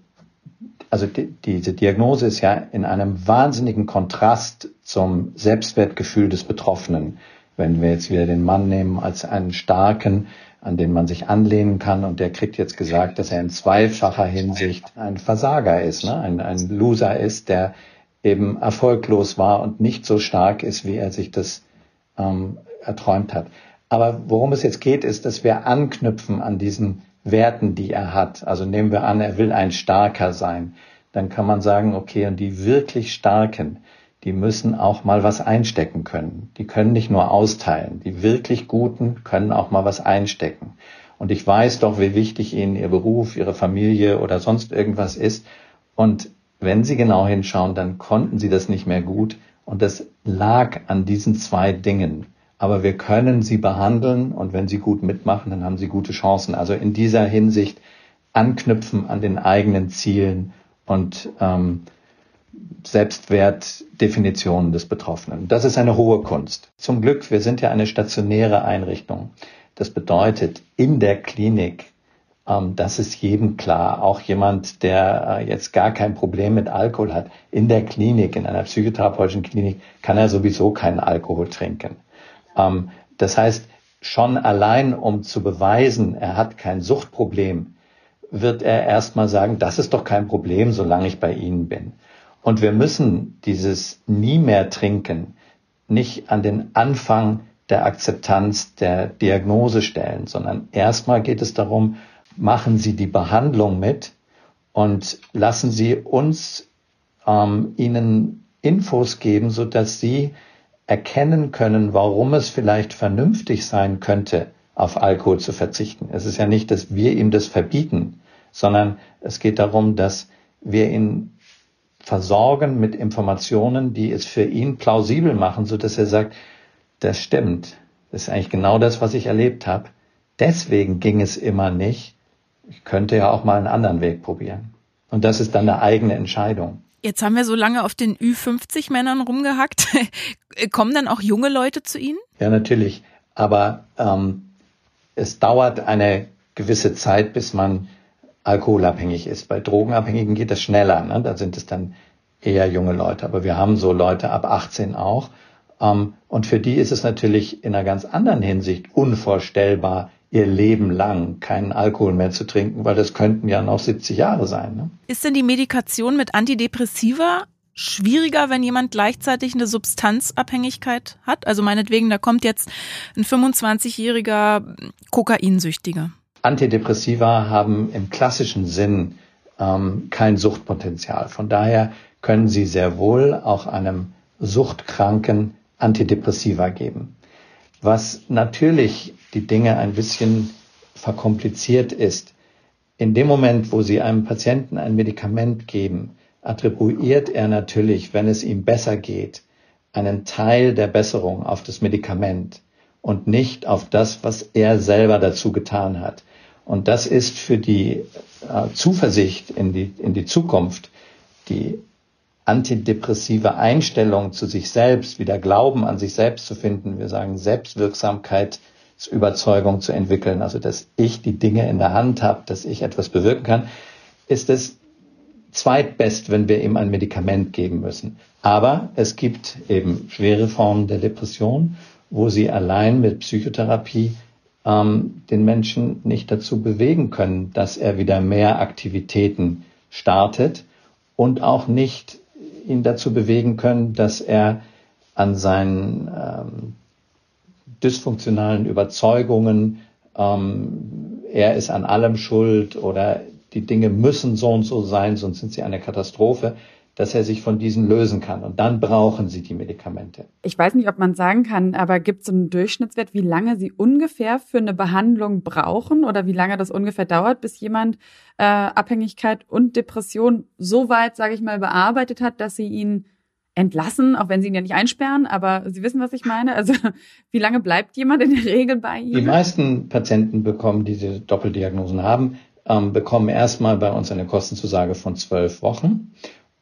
also die, diese Diagnose ist ja in einem wahnsinnigen Kontrast zum Selbstwertgefühl des Betroffenen. Wenn wir jetzt wieder den Mann nehmen als einen starken, an den man sich anlehnen kann und der kriegt jetzt gesagt, dass er in zweifacher Hinsicht ein Versager ist, ne? ein, ein Loser ist, der eben erfolglos war und nicht so stark ist, wie er sich das ähm, erträumt hat. Aber worum es jetzt geht, ist, dass wir anknüpfen an diesen Werten, die er hat. Also nehmen wir an, er will ein Starker sein. Dann kann man sagen, okay, und die wirklich Starken, die müssen auch mal was einstecken können. Die können nicht nur austeilen. Die wirklich Guten können auch mal was einstecken. Und ich weiß doch, wie wichtig Ihnen Ihr Beruf, Ihre Familie oder sonst irgendwas ist. Und wenn Sie genau hinschauen, dann konnten Sie das nicht mehr gut. Und das lag an diesen zwei Dingen. Aber wir können sie behandeln und wenn sie gut mitmachen, dann haben sie gute Chancen. Also in dieser Hinsicht anknüpfen an den eigenen Zielen und ähm, Selbstwertdefinitionen des Betroffenen. Das ist eine hohe Kunst. Zum Glück, wir sind ja eine stationäre Einrichtung. Das bedeutet, in der Klinik, ähm, das ist jedem klar, auch jemand, der äh, jetzt gar kein Problem mit Alkohol hat, in der Klinik, in einer psychotherapeutischen Klinik, kann er sowieso keinen Alkohol trinken. Ähm, das heißt, schon allein, um zu beweisen, er hat kein Suchtproblem, wird er erstmal sagen, das ist doch kein Problem, solange ich bei Ihnen bin. Und wir müssen dieses nie mehr trinken nicht an den Anfang der Akzeptanz der Diagnose stellen, sondern erstmal geht es darum, machen Sie die Behandlung mit und lassen Sie uns ähm, Ihnen Infos geben, so dass Sie erkennen können, warum es vielleicht vernünftig sein könnte, auf Alkohol zu verzichten. Es ist ja nicht, dass wir ihm das verbieten, sondern es geht darum, dass wir ihn versorgen mit Informationen, die es für ihn plausibel machen, so dass er sagt, das stimmt. Das ist eigentlich genau das, was ich erlebt habe. Deswegen ging es immer nicht. Ich könnte ja auch mal einen anderen Weg probieren. Und das ist dann eine eigene Entscheidung. Jetzt haben wir so lange auf den Ü50-Männern rumgehackt. Kommen dann auch junge Leute zu Ihnen? Ja, natürlich. Aber ähm, es dauert eine gewisse Zeit, bis man alkoholabhängig ist. Bei Drogenabhängigen geht das schneller. Ne? Da sind es dann eher junge Leute. Aber wir haben so Leute ab 18 auch. Ähm, und für die ist es natürlich in einer ganz anderen Hinsicht unvorstellbar, ihr Leben lang keinen Alkohol mehr zu trinken, weil das könnten ja noch 70 Jahre sein. Ne? Ist denn die Medikation mit Antidepressiva schwieriger, wenn jemand gleichzeitig eine Substanzabhängigkeit hat? Also meinetwegen, da kommt jetzt ein 25-jähriger Kokainsüchtiger. Antidepressiva haben im klassischen Sinn ähm, kein Suchtpotenzial. Von daher können sie sehr wohl auch einem Suchtkranken Antidepressiva geben. Was natürlich die Dinge ein bisschen verkompliziert ist. In dem Moment, wo Sie einem Patienten ein Medikament geben, attribuiert er natürlich, wenn es ihm besser geht, einen Teil der Besserung auf das Medikament und nicht auf das, was er selber dazu getan hat. Und das ist für die äh, Zuversicht in die, in die Zukunft, die antidepressive Einstellung zu sich selbst, wieder Glauben an sich selbst zu finden. Wir sagen Selbstwirksamkeit Überzeugung zu entwickeln, also dass ich die Dinge in der Hand habe, dass ich etwas bewirken kann, ist es zweitbest, wenn wir ihm ein Medikament geben müssen. Aber es gibt eben schwere Formen der Depression, wo sie allein mit Psychotherapie ähm, den Menschen nicht dazu bewegen können, dass er wieder mehr Aktivitäten startet und auch nicht ihn dazu bewegen können, dass er an seinen ähm, dysfunktionalen Überzeugungen, ähm, er ist an allem schuld oder die Dinge müssen so und so sein, sonst sind sie eine Katastrophe, dass er sich von diesen lösen kann. Und dann brauchen sie die Medikamente. Ich weiß nicht, ob man sagen kann, aber gibt es einen Durchschnittswert, wie lange sie ungefähr für eine Behandlung brauchen oder wie lange das ungefähr dauert, bis jemand äh, Abhängigkeit und Depression so weit, sage ich mal, bearbeitet hat, dass sie ihn entlassen, auch wenn sie ihn ja nicht einsperren, aber Sie wissen, was ich meine. Also wie lange bleibt jemand in der Regel bei Ihnen? Die meisten Patienten bekommen, die diese Doppeldiagnosen haben, ähm, bekommen erstmal bei uns eine Kostenzusage von zwölf Wochen.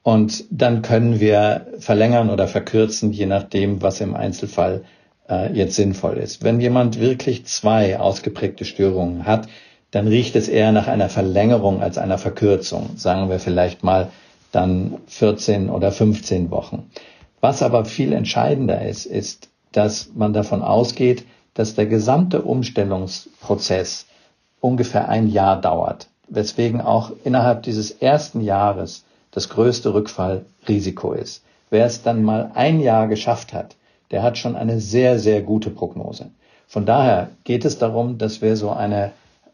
Und dann können wir verlängern oder verkürzen, je nachdem, was im Einzelfall äh, jetzt sinnvoll ist. Wenn jemand wirklich zwei ausgeprägte Störungen hat, dann riecht es eher nach einer Verlängerung als einer Verkürzung. Sagen wir vielleicht mal dann 14 oder 15 Wochen. Was aber viel entscheidender ist, ist, dass man davon ausgeht, dass der gesamte Umstellungsprozess ungefähr ein Jahr dauert, weswegen auch innerhalb dieses ersten Jahres das größte Rückfallrisiko ist. Wer es dann mal ein Jahr geschafft hat, der hat schon eine sehr, sehr gute Prognose. Von daher geht es darum, dass wir so eine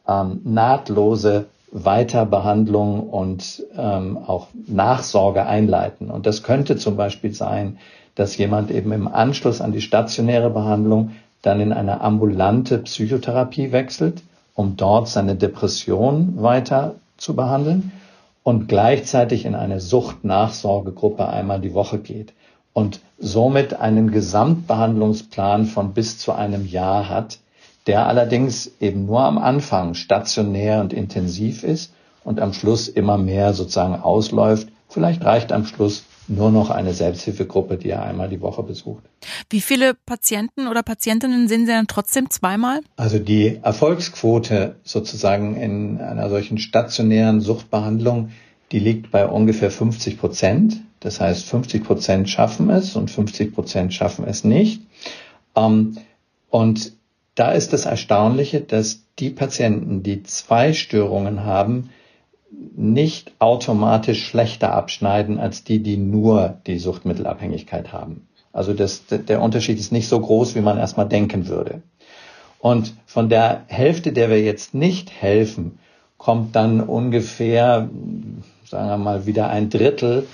ähm, nahtlose Weiterbehandlung und ähm, auch Nachsorge einleiten. Und das könnte zum Beispiel sein, dass jemand eben im Anschluss an die stationäre Behandlung dann in eine ambulante Psychotherapie wechselt um dort seine Depression weiter zu behandeln und gleichzeitig in eine Suchtnachsorgegruppe einmal die Woche geht und somit einen Gesamtbehandlungsplan von bis zu einem Jahr hat, der allerdings eben nur am Anfang stationär und intensiv ist und am Schluss immer mehr sozusagen ausläuft. Vielleicht reicht am Schluss nur noch eine Selbsthilfegruppe, die er einmal die Woche besucht. Wie viele Patienten oder Patientinnen sehen Sie dann trotzdem zweimal? Also die Erfolgsquote sozusagen in einer solchen stationären Suchtbehandlung, die liegt bei ungefähr 50 Prozent. Das heißt, 50 Prozent schaffen es und 50 Prozent schaffen es nicht. Ähm, und da ist das Erstaunliche, dass die Patienten, die zwei Störungen haben, nicht automatisch schlechter abschneiden als die, die nur die Suchtmittelabhängigkeit haben. Also das, der Unterschied ist nicht so groß, wie man erstmal denken würde. Und von der Hälfte, der wir jetzt nicht helfen, kommt dann ungefähr, sagen wir mal, wieder ein Drittel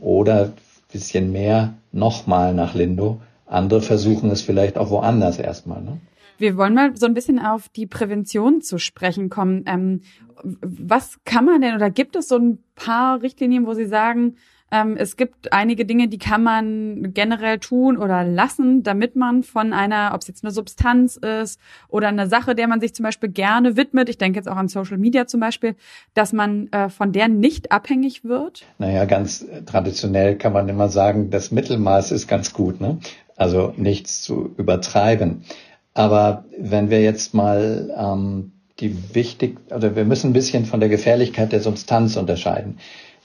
oder bisschen mehr nochmal nach Lindo. Andere versuchen es vielleicht auch woanders erstmal. Ne? Wir wollen mal so ein bisschen auf die Prävention zu sprechen kommen. Ähm, was kann man denn oder gibt es so ein paar Richtlinien, wo Sie sagen, ähm, es gibt einige Dinge, die kann man generell tun oder lassen, damit man von einer, ob es jetzt eine Substanz ist oder eine Sache, der man sich zum Beispiel gerne widmet, ich denke jetzt auch an Social Media zum Beispiel, dass man äh, von der nicht abhängig wird? Naja, ganz traditionell kann man immer sagen, das Mittelmaß ist ganz gut, ne? Also nichts zu übertreiben. Aber wenn wir jetzt mal ähm, die wichtig, oder wir müssen ein bisschen von der Gefährlichkeit der Substanz unterscheiden.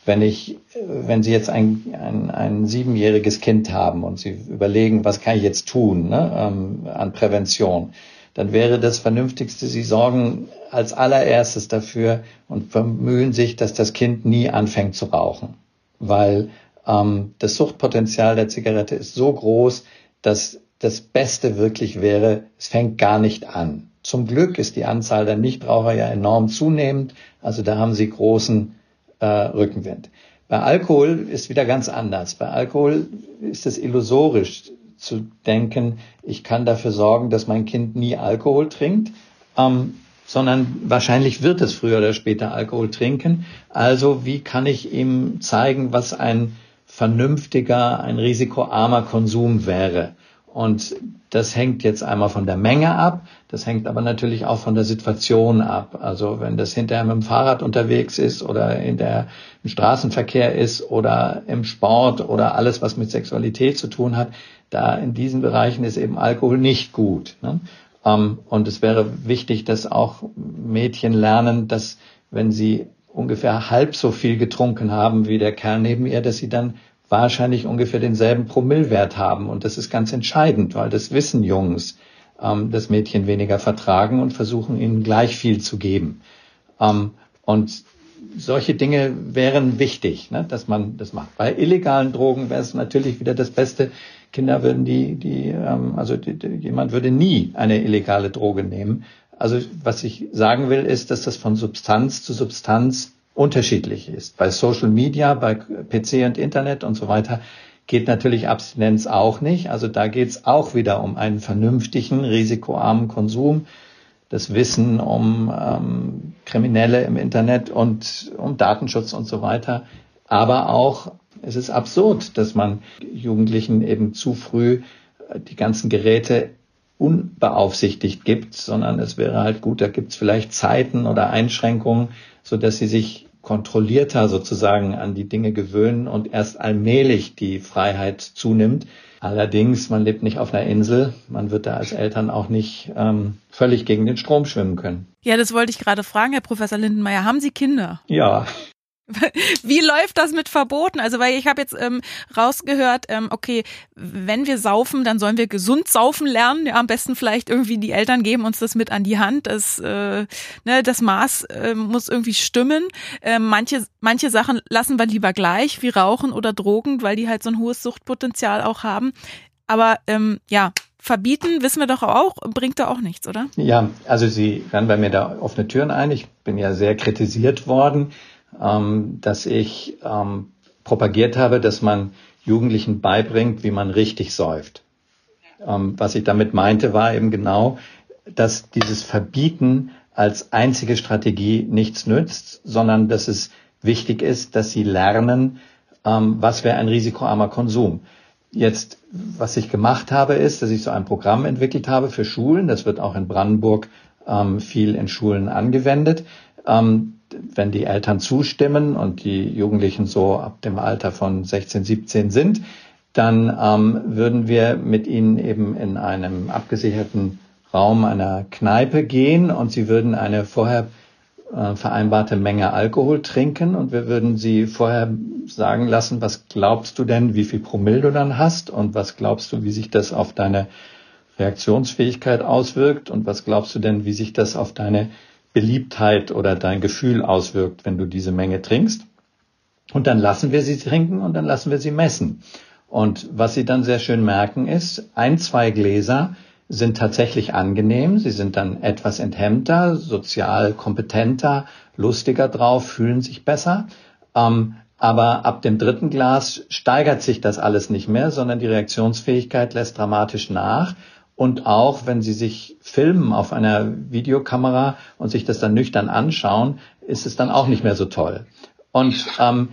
Wenn ich, wenn Sie jetzt ein, ein, ein siebenjähriges Kind haben und Sie überlegen, was kann ich jetzt tun ne, ähm, an Prävention, dann wäre das Vernünftigste, Sie sorgen als allererstes dafür und bemühen sich, dass das Kind nie anfängt zu rauchen. Weil ähm, das Suchtpotenzial der Zigarette ist so groß, dass das Beste wirklich wäre, es fängt gar nicht an. Zum Glück ist die Anzahl der Nichtraucher ja enorm zunehmend, also da haben sie großen äh, Rückenwind. Bei Alkohol ist wieder ganz anders. Bei Alkohol ist es illusorisch zu denken, ich kann dafür sorgen, dass mein Kind nie Alkohol trinkt, ähm, sondern wahrscheinlich wird es früher oder später Alkohol trinken. Also wie kann ich ihm zeigen, was ein vernünftiger, ein risikoarmer Konsum wäre? Und das hängt jetzt einmal von der Menge ab, das hängt aber natürlich auch von der Situation ab. Also wenn das hinterher mit dem Fahrrad unterwegs ist oder in der, im Straßenverkehr ist oder im Sport oder alles, was mit Sexualität zu tun hat, da in diesen Bereichen ist eben Alkohol nicht gut. Ne? Ähm, und es wäre wichtig, dass auch Mädchen lernen, dass wenn sie ungefähr halb so viel getrunken haben wie der Kerl neben ihr, dass sie dann wahrscheinlich ungefähr denselben Promillwert haben. Und das ist ganz entscheidend, weil das wissen Jungs, ähm, dass Mädchen weniger vertragen und versuchen ihnen gleich viel zu geben. Ähm, und solche Dinge wären wichtig, ne, dass man das macht. Bei illegalen Drogen wäre es natürlich wieder das Beste. Kinder würden die, die, ähm, also die, die, jemand würde nie eine illegale Droge nehmen. Also was ich sagen will, ist, dass das von Substanz zu Substanz unterschiedlich ist. Bei Social Media, bei PC und Internet und so weiter geht natürlich Abstinenz auch nicht. Also da geht es auch wieder um einen vernünftigen, risikoarmen Konsum, das Wissen um ähm, Kriminelle im Internet und um Datenschutz und so weiter. Aber auch, es ist absurd, dass man Jugendlichen eben zu früh die ganzen Geräte unbeaufsichtigt gibt, sondern es wäre halt gut, da gibt es vielleicht Zeiten oder Einschränkungen, so dass sie sich kontrollierter sozusagen an die Dinge gewöhnen und erst allmählich die Freiheit zunimmt. Allerdings, man lebt nicht auf einer Insel. Man wird da als Eltern auch nicht ähm, völlig gegen den Strom schwimmen können. Ja, das wollte ich gerade fragen, Herr Professor Lindenmeier. Haben Sie Kinder? Ja. Wie läuft das mit Verboten? Also, weil ich habe jetzt ähm, rausgehört, ähm, okay, wenn wir saufen, dann sollen wir gesund saufen lernen. Ja, am besten vielleicht irgendwie die Eltern geben uns das mit an die Hand. Das, äh, ne, das Maß äh, muss irgendwie stimmen. Äh, manche, manche Sachen lassen wir lieber gleich, wie Rauchen oder Drogen, weil die halt so ein hohes Suchtpotenzial auch haben. Aber ähm, ja, verbieten, wissen wir doch auch, bringt da auch nichts, oder? Ja, also Sie rennen bei mir da offene Türen ein. Ich bin ja sehr kritisiert worden ähm, dass ich ähm, propagiert habe, dass man Jugendlichen beibringt, wie man richtig säuft. Ähm, was ich damit meinte, war eben genau, dass dieses Verbieten als einzige Strategie nichts nützt, sondern dass es wichtig ist, dass sie lernen, ähm, was wäre ein risikoarmer Konsum. Jetzt, was ich gemacht habe, ist, dass ich so ein Programm entwickelt habe für Schulen. Das wird auch in Brandenburg ähm, viel in Schulen angewendet. Ähm, wenn die Eltern zustimmen und die Jugendlichen so ab dem Alter von 16, 17 sind, dann ähm, würden wir mit ihnen eben in einem abgesicherten Raum einer Kneipe gehen und sie würden eine vorher äh, vereinbarte Menge Alkohol trinken und wir würden sie vorher sagen lassen, was glaubst du denn, wie viel Promille du dann hast und was glaubst du, wie sich das auf deine Reaktionsfähigkeit auswirkt und was glaubst du denn, wie sich das auf deine Beliebtheit oder dein Gefühl auswirkt, wenn du diese Menge trinkst. Und dann lassen wir sie trinken und dann lassen wir sie messen. Und was sie dann sehr schön merken ist, ein, zwei Gläser sind tatsächlich angenehm. Sie sind dann etwas enthemmter, sozial kompetenter, lustiger drauf, fühlen sich besser. Ähm, aber ab dem dritten Glas steigert sich das alles nicht mehr, sondern die Reaktionsfähigkeit lässt dramatisch nach. Und auch wenn Sie sich filmen auf einer Videokamera und sich das dann nüchtern anschauen, ist es dann auch nicht mehr so toll. Und ähm,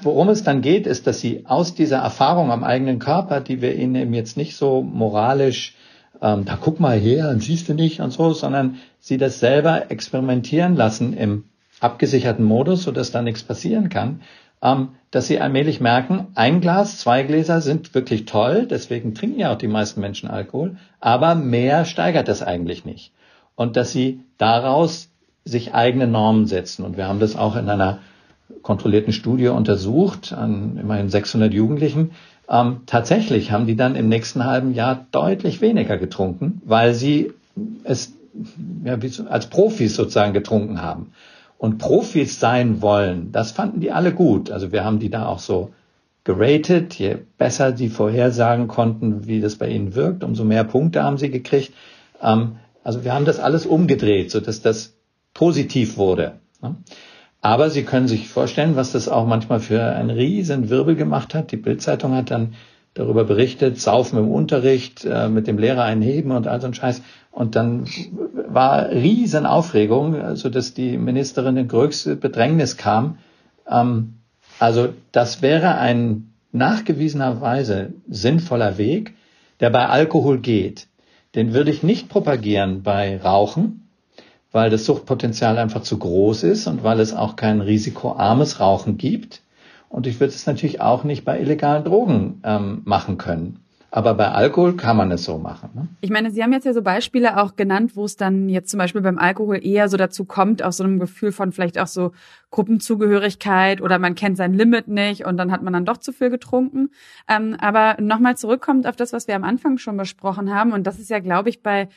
worum es dann geht, ist, dass Sie aus dieser Erfahrung am eigenen Körper, die wir Ihnen jetzt nicht so moralisch, ähm, da guck mal her, dann siehst du nicht und so, sondern Sie das selber experimentieren lassen im abgesicherten Modus, sodass da nichts passieren kann, dass sie allmählich merken, ein Glas, zwei Gläser sind wirklich toll, deswegen trinken ja auch die meisten Menschen Alkohol, aber mehr steigert das eigentlich nicht. Und dass sie daraus sich eigene Normen setzen. Und wir haben das auch in einer kontrollierten Studie untersucht, an immerhin 600 Jugendlichen. Ähm, tatsächlich haben die dann im nächsten halben Jahr deutlich weniger getrunken, weil sie es ja, als Profis sozusagen getrunken haben und Profis sein wollen, das fanden die alle gut. Also wir haben die da auch so geratet. Je besser die vorhersagen konnten, wie das bei ihnen wirkt, umso mehr Punkte haben sie gekriegt. Ähm, also wir haben das alles umgedreht, so dass das positiv wurde. Aber Sie können sich vorstellen, was das auch manchmal für einen riesen Wirbel gemacht hat. Die Bildzeitung hat dann darüber berichtet, Saufen im Unterricht, äh, mit dem Lehrer einheben und all so ein Scheiß. Und dann war riesen Aufregung, so dass die Ministerin in größte Bedrängnis kam. Ähm, also das wäre ein nachgewiesenerweise sinnvoller Weg, der bei Alkohol geht. Den würde ich nicht propagieren bei Rauchen, weil das Suchtpotenzial einfach zu groß ist und weil es auch kein risikoarmes Rauchen gibt. Und ich würde es natürlich auch nicht bei illegalen Drogen ähm, machen können. Aber bei Alkohol kann man es so machen. Ne? Ich meine, Sie haben jetzt ja so Beispiele auch genannt, wo es dann jetzt zum Beispiel beim Alkohol eher so dazu kommt, aus so einem Gefühl von vielleicht auch so Gruppenzugehörigkeit oder man kennt sein Limit nicht und dann hat man dann doch zu viel getrunken. Ähm, aber nochmal zurückkommt auf das, was wir am Anfang schon besprochen haben. Und das ist ja, glaube ich, bei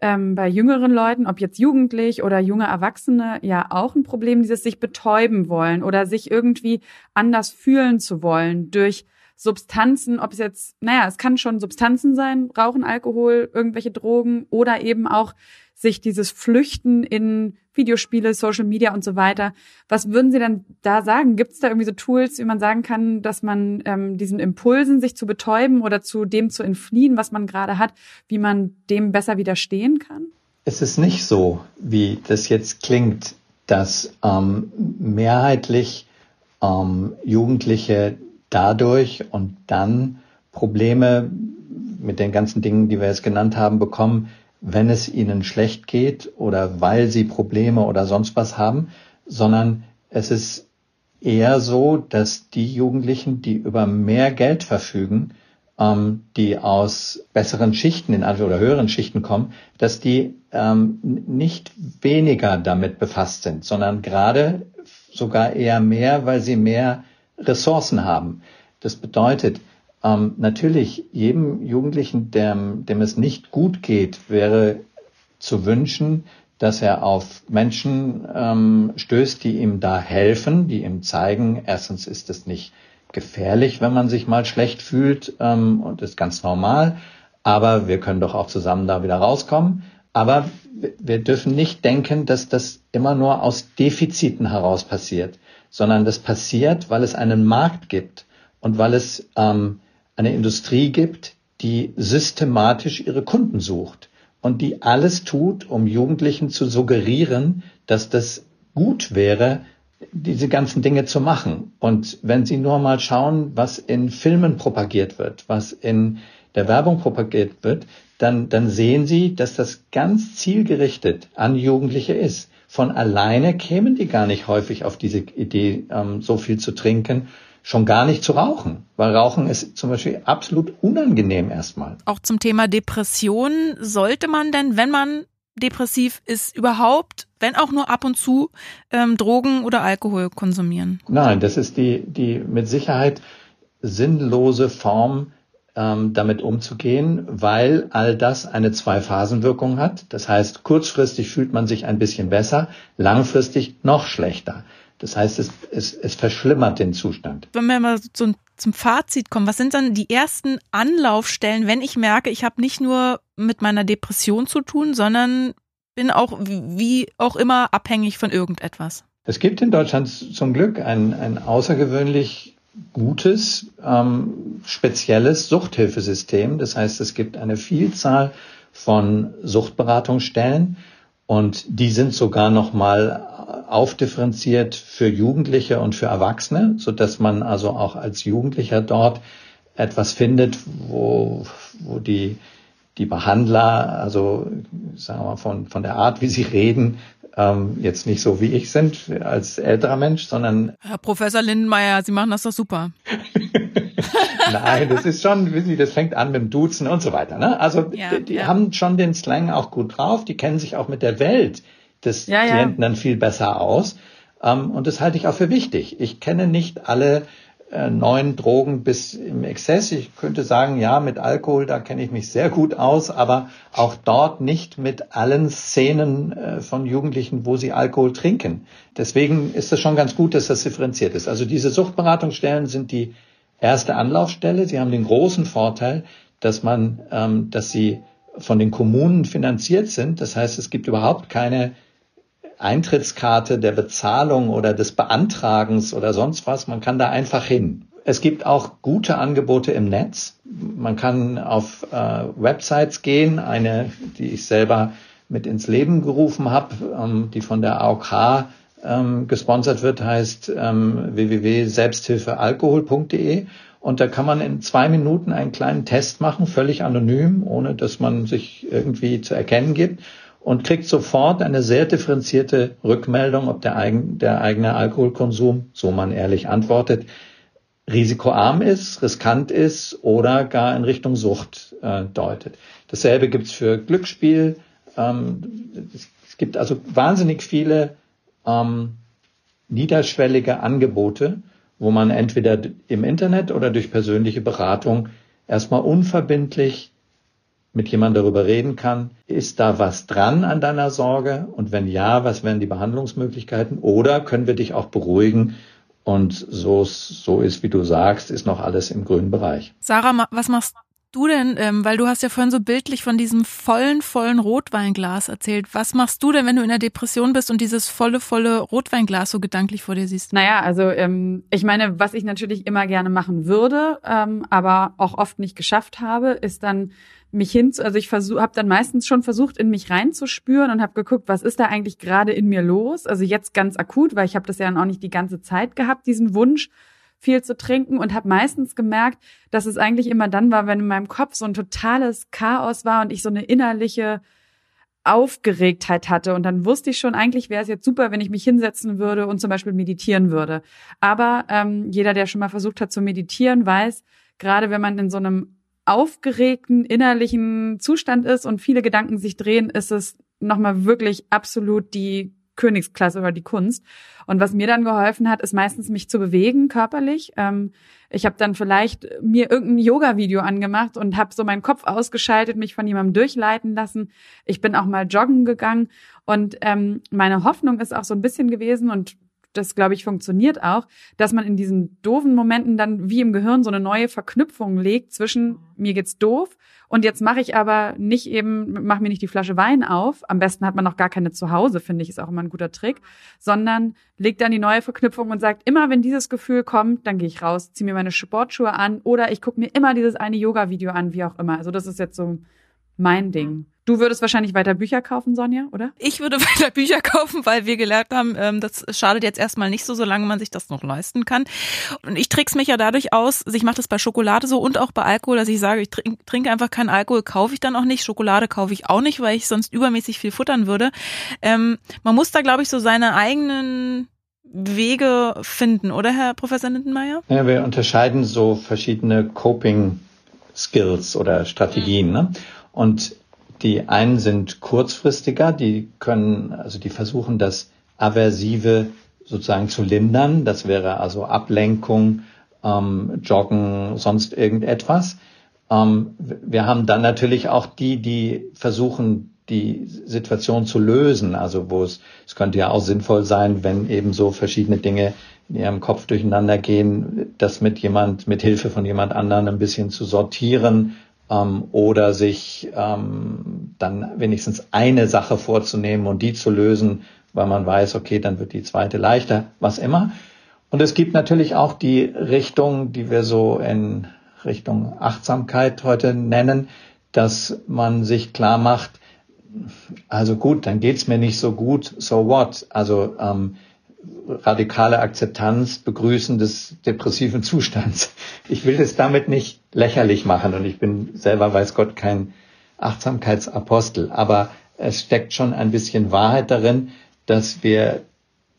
ähm, bei jüngeren Leuten, ob jetzt jugendlich oder junge Erwachsene, ja auch ein Problem, dieses sich betäuben wollen oder sich irgendwie anders fühlen zu wollen durch Substanzen, ob es jetzt, naja, es kann schon Substanzen sein, Rauchen, Alkohol, irgendwelche Drogen oder eben auch sich dieses Flüchten in Videospiele, Social Media und so weiter. Was würden Sie denn da sagen? Gibt es da irgendwie so Tools, wie man sagen kann, dass man ähm, diesen Impulsen, sich zu betäuben oder zu dem zu entfliehen, was man gerade hat, wie man dem besser widerstehen kann? Es ist nicht so, wie das jetzt klingt, dass ähm, mehrheitlich ähm, Jugendliche dadurch und dann Probleme mit den ganzen Dingen, die wir jetzt genannt haben, bekommen, wenn es ihnen schlecht geht oder weil sie Probleme oder sonst was haben, sondern es ist eher so, dass die Jugendlichen, die über mehr Geld verfügen, ähm, die aus besseren Schichten in oder höheren Schichten kommen, dass die ähm, nicht weniger damit befasst sind, sondern gerade sogar eher mehr, weil sie mehr Ressourcen haben. Das bedeutet, ähm, natürlich jedem Jugendlichen, dem, dem es nicht gut geht, wäre zu wünschen, dass er auf Menschen ähm, stößt, die ihm da helfen, die ihm zeigen, erstens ist es nicht gefährlich, wenn man sich mal schlecht fühlt ähm, und ist ganz normal, aber wir können doch auch zusammen da wieder rauskommen. Aber wir dürfen nicht denken, dass das immer nur aus Defiziten heraus passiert sondern das passiert, weil es einen Markt gibt und weil es ähm, eine Industrie gibt, die systematisch ihre Kunden sucht. und die alles tut, um Jugendlichen zu suggerieren, dass das gut wäre, diese ganzen Dinge zu machen. Und wenn Sie nur mal schauen, was in Filmen propagiert wird, was in der Werbung propagiert wird, dann, dann sehen Sie, dass das ganz zielgerichtet an Jugendliche ist. Von alleine kämen die gar nicht häufig auf diese Idee, ähm, so viel zu trinken schon gar nicht zu rauchen, weil Rauchen ist zum Beispiel absolut unangenehm erstmal. Auch zum Thema Depression sollte man denn, wenn man depressiv ist, überhaupt, wenn auch nur ab und zu, ähm, Drogen oder Alkohol konsumieren? Nein, das ist die, die mit Sicherheit sinnlose Form, ähm, damit umzugehen, weil all das eine Zwei-Phasen-Wirkung hat. Das heißt, kurzfristig fühlt man sich ein bisschen besser, langfristig noch schlechter. Das heißt, es, es, es verschlimmert den Zustand. Wenn wir mal so zum Fazit kommen, was sind dann die ersten Anlaufstellen, wenn ich merke, ich habe nicht nur mit meiner Depression zu tun, sondern bin auch wie auch immer abhängig von irgendetwas? Es gibt in Deutschland zum Glück ein, ein außergewöhnlich gutes, ähm, spezielles Suchthilfesystem. Das heißt, es gibt eine Vielzahl von Suchtberatungsstellen und die sind sogar noch mal aufdifferenziert für Jugendliche und für Erwachsene, so dass man also auch als Jugendlicher dort etwas findet, wo, wo die, die Behandler, also sagen wir mal von, von der Art, wie sie reden, ähm, jetzt nicht so wie ich sind als älterer Mensch, sondern Herr Professor Lindenmeier, Sie machen das doch super. Nein, das ist schon, wissen Sie, das fängt an mit dem Duzen und so weiter. Ne? Also ja, die, die ja. haben schon den Slang auch gut drauf, die kennen sich auch mit der Welt des ja, Klienten dann viel besser aus. Ähm, und das halte ich auch für wichtig. Ich kenne nicht alle äh, neuen Drogen bis im Exzess. Ich könnte sagen, ja, mit Alkohol, da kenne ich mich sehr gut aus, aber auch dort nicht mit allen Szenen äh, von Jugendlichen, wo sie Alkohol trinken. Deswegen ist es schon ganz gut, dass das differenziert ist. Also diese Suchtberatungsstellen sind die erste Anlaufstelle. Sie haben den großen Vorteil, dass man, ähm, dass sie von den Kommunen finanziert sind. Das heißt, es gibt überhaupt keine Eintrittskarte der Bezahlung oder des Beantragens oder sonst was. Man kann da einfach hin. Es gibt auch gute Angebote im Netz. Man kann auf äh, Websites gehen, eine, die ich selber mit ins Leben gerufen habe, ähm, die von der AOK ähm, gesponsert wird, heißt ähm, www.selbsthilfealkohol.de. Und da kann man in zwei Minuten einen kleinen Test machen, völlig anonym, ohne dass man sich irgendwie zu erkennen gibt und kriegt sofort eine sehr differenzierte Rückmeldung, ob der, eigen, der eigene Alkoholkonsum, so man ehrlich antwortet, risikoarm ist, riskant ist oder gar in Richtung Sucht äh, deutet. Dasselbe gibt's für Glücksspiel. Ähm, es gibt also wahnsinnig viele ähm, niederschwellige Angebote, wo man entweder im Internet oder durch persönliche Beratung erstmal unverbindlich mit jemandem darüber reden kann, ist da was dran an deiner Sorge? Und wenn ja, was wären die Behandlungsmöglichkeiten? Oder können wir dich auch beruhigen? Und so, so ist, wie du sagst, ist noch alles im grünen Bereich. Sarah, was machst du denn, ähm, weil du hast ja vorhin so bildlich von diesem vollen, vollen Rotweinglas erzählt. Was machst du denn, wenn du in der Depression bist und dieses volle, volle Rotweinglas so gedanklich vor dir siehst? Naja, also ähm, ich meine, was ich natürlich immer gerne machen würde, ähm, aber auch oft nicht geschafft habe, ist dann mich hin, also ich habe dann meistens schon versucht, in mich reinzuspüren und habe geguckt, was ist da eigentlich gerade in mir los? Also jetzt ganz akut, weil ich habe das ja dann auch nicht die ganze Zeit gehabt, diesen Wunsch viel zu trinken und habe meistens gemerkt, dass es eigentlich immer dann war, wenn in meinem Kopf so ein totales Chaos war und ich so eine innerliche Aufgeregtheit hatte. Und dann wusste ich schon, eigentlich wäre es jetzt super, wenn ich mich hinsetzen würde und zum Beispiel meditieren würde. Aber ähm, jeder, der schon mal versucht hat zu meditieren, weiß, gerade wenn man in so einem aufgeregten innerlichen Zustand ist und viele Gedanken sich drehen, ist es nochmal wirklich absolut die Königsklasse oder die Kunst. Und was mir dann geholfen hat, ist meistens mich zu bewegen körperlich. Ähm, ich habe dann vielleicht mir irgendein Yoga-Video angemacht und habe so meinen Kopf ausgeschaltet, mich von jemandem durchleiten lassen. Ich bin auch mal joggen gegangen und ähm, meine Hoffnung ist auch so ein bisschen gewesen und das, glaube ich, funktioniert auch, dass man in diesen doofen Momenten dann wie im Gehirn so eine neue Verknüpfung legt zwischen mir geht's doof und jetzt mache ich aber nicht eben, mach mir nicht die Flasche Wein auf. Am besten hat man noch gar keine zu Hause, finde ich, ist auch immer ein guter Trick, sondern legt dann die neue Verknüpfung und sagt, immer wenn dieses Gefühl kommt, dann gehe ich raus, ziehe mir meine Sportschuhe an oder ich gucke mir immer dieses eine Yoga-Video an, wie auch immer. Also das ist jetzt so mein Ding. Du würdest wahrscheinlich weiter Bücher kaufen, Sonja, oder? Ich würde weiter Bücher kaufen, weil wir gelernt haben, ähm, das schadet jetzt erstmal nicht so, solange man sich das noch leisten kann. Und ich trick's mich ja dadurch aus, ich mache das bei Schokolade so und auch bei Alkohol, dass ich sage, ich trinke trink einfach keinen Alkohol, kaufe ich dann auch nicht. Schokolade kaufe ich auch nicht, weil ich sonst übermäßig viel futtern würde. Ähm, man muss da, glaube ich, so seine eigenen Wege finden, oder Herr Professor Lindenmeier? Ja, wir unterscheiden so verschiedene Coping Skills oder Strategien. Ne? Und die einen sind kurzfristiger, die können, also die versuchen das Aversive sozusagen zu lindern. Das wäre also Ablenkung, ähm, Joggen, sonst irgendetwas. Ähm, wir haben dann natürlich auch die, die versuchen, die Situation zu lösen. Also wo es, es könnte ja auch sinnvoll sein, wenn eben so verschiedene Dinge in ihrem Kopf durcheinander gehen, das mit jemand, mit Hilfe von jemand anderen ein bisschen zu sortieren ähm, oder sich ähm, dann wenigstens eine Sache vorzunehmen und die zu lösen, weil man weiß, okay, dann wird die zweite leichter, was immer. Und es gibt natürlich auch die Richtung, die wir so in Richtung Achtsamkeit heute nennen, dass man sich klar macht, also gut, dann geht's mir nicht so gut, so what? Also ähm, radikale Akzeptanz, Begrüßen des depressiven Zustands. Ich will es damit nicht lächerlich machen und ich bin selber, weiß Gott, kein Achtsamkeitsapostel, aber es steckt schon ein bisschen Wahrheit darin, dass wir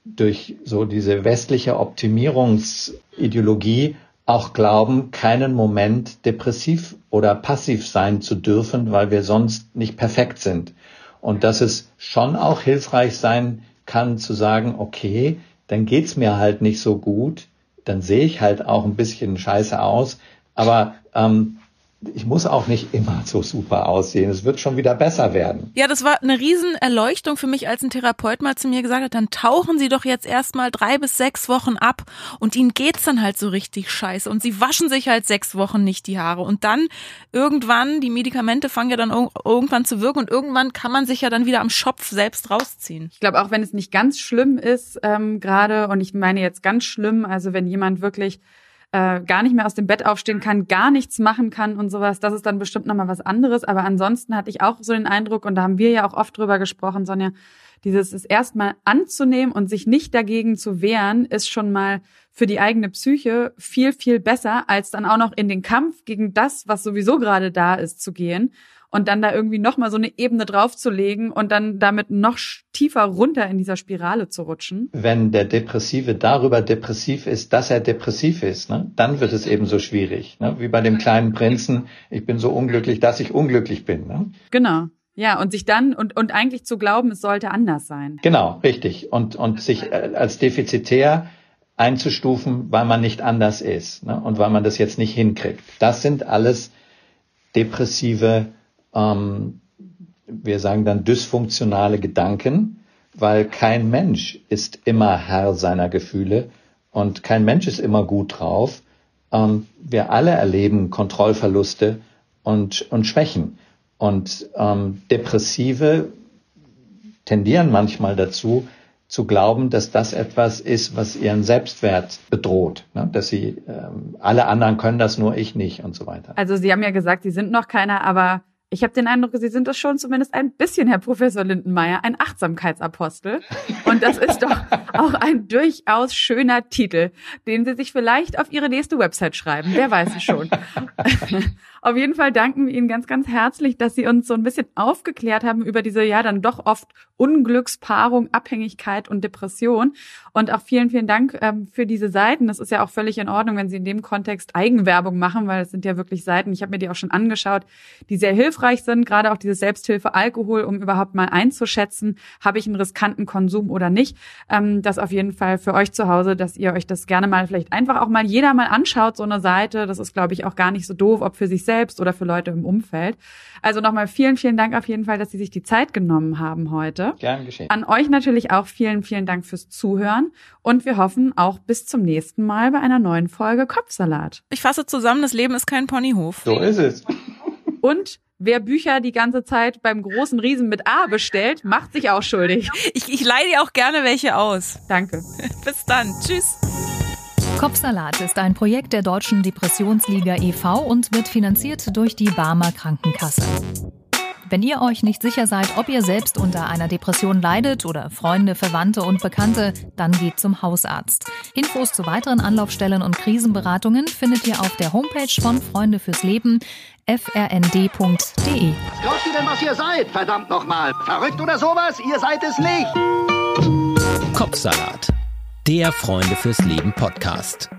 durch so diese westliche Optimierungsideologie auch glauben, keinen Moment depressiv oder passiv sein zu dürfen, weil wir sonst nicht perfekt sind. Und dass es schon auch hilfreich sein kann zu sagen, okay, dann geht's mir halt nicht so gut, dann sehe ich halt auch ein bisschen scheiße aus, aber ähm, ich muss auch nicht immer so super aussehen. Es wird schon wieder besser werden. Ja, das war eine Riesenerleuchtung für mich, als ein Therapeut mal zu mir gesagt hat, dann tauchen Sie doch jetzt erstmal drei bis sechs Wochen ab und Ihnen geht's dann halt so richtig scheiße und Sie waschen sich halt sechs Wochen nicht die Haare und dann irgendwann, die Medikamente fangen ja dann irgendwann zu wirken und irgendwann kann man sich ja dann wieder am Schopf selbst rausziehen. Ich glaube, auch wenn es nicht ganz schlimm ist, ähm, gerade, und ich meine jetzt ganz schlimm, also wenn jemand wirklich äh, gar nicht mehr aus dem Bett aufstehen kann, gar nichts machen kann und sowas, das ist dann bestimmt nochmal was anderes. Aber ansonsten hatte ich auch so den Eindruck, und da haben wir ja auch oft drüber gesprochen, Sonja, dieses es erstmal anzunehmen und sich nicht dagegen zu wehren, ist schon mal für die eigene Psyche viel, viel besser, als dann auch noch in den Kampf gegen das, was sowieso gerade da ist, zu gehen und dann da irgendwie nochmal so eine Ebene draufzulegen und dann damit noch tiefer runter in dieser Spirale zu rutschen. Wenn der Depressive darüber depressiv ist, dass er depressiv ist, ne, dann wird es eben so schwierig. Ne? Wie bei dem kleinen Prinzen, ich bin so unglücklich, dass ich unglücklich bin. Ne? Genau. Ja, und sich dann und, und eigentlich zu glauben, es sollte anders sein. Genau, richtig. Und, und sich äh, als defizitär einzustufen, weil man nicht anders ist ne? und weil man das jetzt nicht hinkriegt. Das sind alles depressive ähm, wir sagen dann dysfunktionale Gedanken, weil kein Mensch ist immer Herr seiner Gefühle und kein Mensch ist immer gut drauf. Ähm, wir alle erleben Kontrollverluste und, und Schwächen. Und ähm, Depressive tendieren manchmal dazu, zu glauben, dass das etwas ist, was ihren Selbstwert bedroht, ne? dass sie ähm, alle anderen können das, nur ich nicht und so weiter. Also Sie haben ja gesagt, Sie sind noch keiner, aber ich habe den Eindruck, Sie sind das schon zumindest ein bisschen, Herr Professor Lindenmeier, ein Achtsamkeitsapostel. Und das ist doch auch ein durchaus schöner Titel, den Sie sich vielleicht auf Ihre nächste Website schreiben. Wer weiß es schon. Auf jeden Fall danken wir Ihnen ganz, ganz herzlich, dass Sie uns so ein bisschen aufgeklärt haben über diese ja dann doch oft Unglückspaarung, Abhängigkeit und Depression. Und auch vielen, vielen Dank ähm, für diese Seiten. Das ist ja auch völlig in Ordnung, wenn Sie in dem Kontext Eigenwerbung machen, weil es sind ja wirklich Seiten, ich habe mir die auch schon angeschaut, die sehr hilfreich sind, gerade auch diese Selbsthilfe Alkohol, um überhaupt mal einzuschätzen, habe ich einen riskanten Konsum oder nicht. Ähm, das auf jeden Fall für euch zu Hause, dass ihr euch das gerne mal vielleicht einfach auch mal jeder mal anschaut, so eine Seite. Das ist, glaube ich, auch gar nicht so doof, ob für sich selbst oder für Leute im Umfeld. Also nochmal vielen, vielen Dank auf jeden Fall, dass Sie sich die Zeit genommen haben heute. Gern geschehen. An euch natürlich auch vielen, vielen Dank fürs Zuhören und wir hoffen auch bis zum nächsten Mal bei einer neuen Folge Kopfsalat. Ich fasse zusammen, das Leben ist kein Ponyhof. So ist es. Und wer Bücher die ganze Zeit beim großen Riesen mit A bestellt, macht sich auch schuldig. Ich, ich leih dir auch gerne welche aus. Danke. Bis dann. Tschüss. Kopfsalat ist ein Projekt der Deutschen Depressionsliga e.V. und wird finanziert durch die Barmer Krankenkasse. Wenn ihr euch nicht sicher seid, ob ihr selbst unter einer Depression leidet oder Freunde, Verwandte und Bekannte, dann geht zum Hausarzt. Infos zu weiteren Anlaufstellen und Krisenberatungen findet ihr auf der Homepage von Freunde fürs Leben frnd.de. Was glaubt ihr denn, was ihr seid? Verdammt nochmal. Verrückt oder sowas? Ihr seid es nicht. Kopfsalat. Der Freunde fürs Leben Podcast.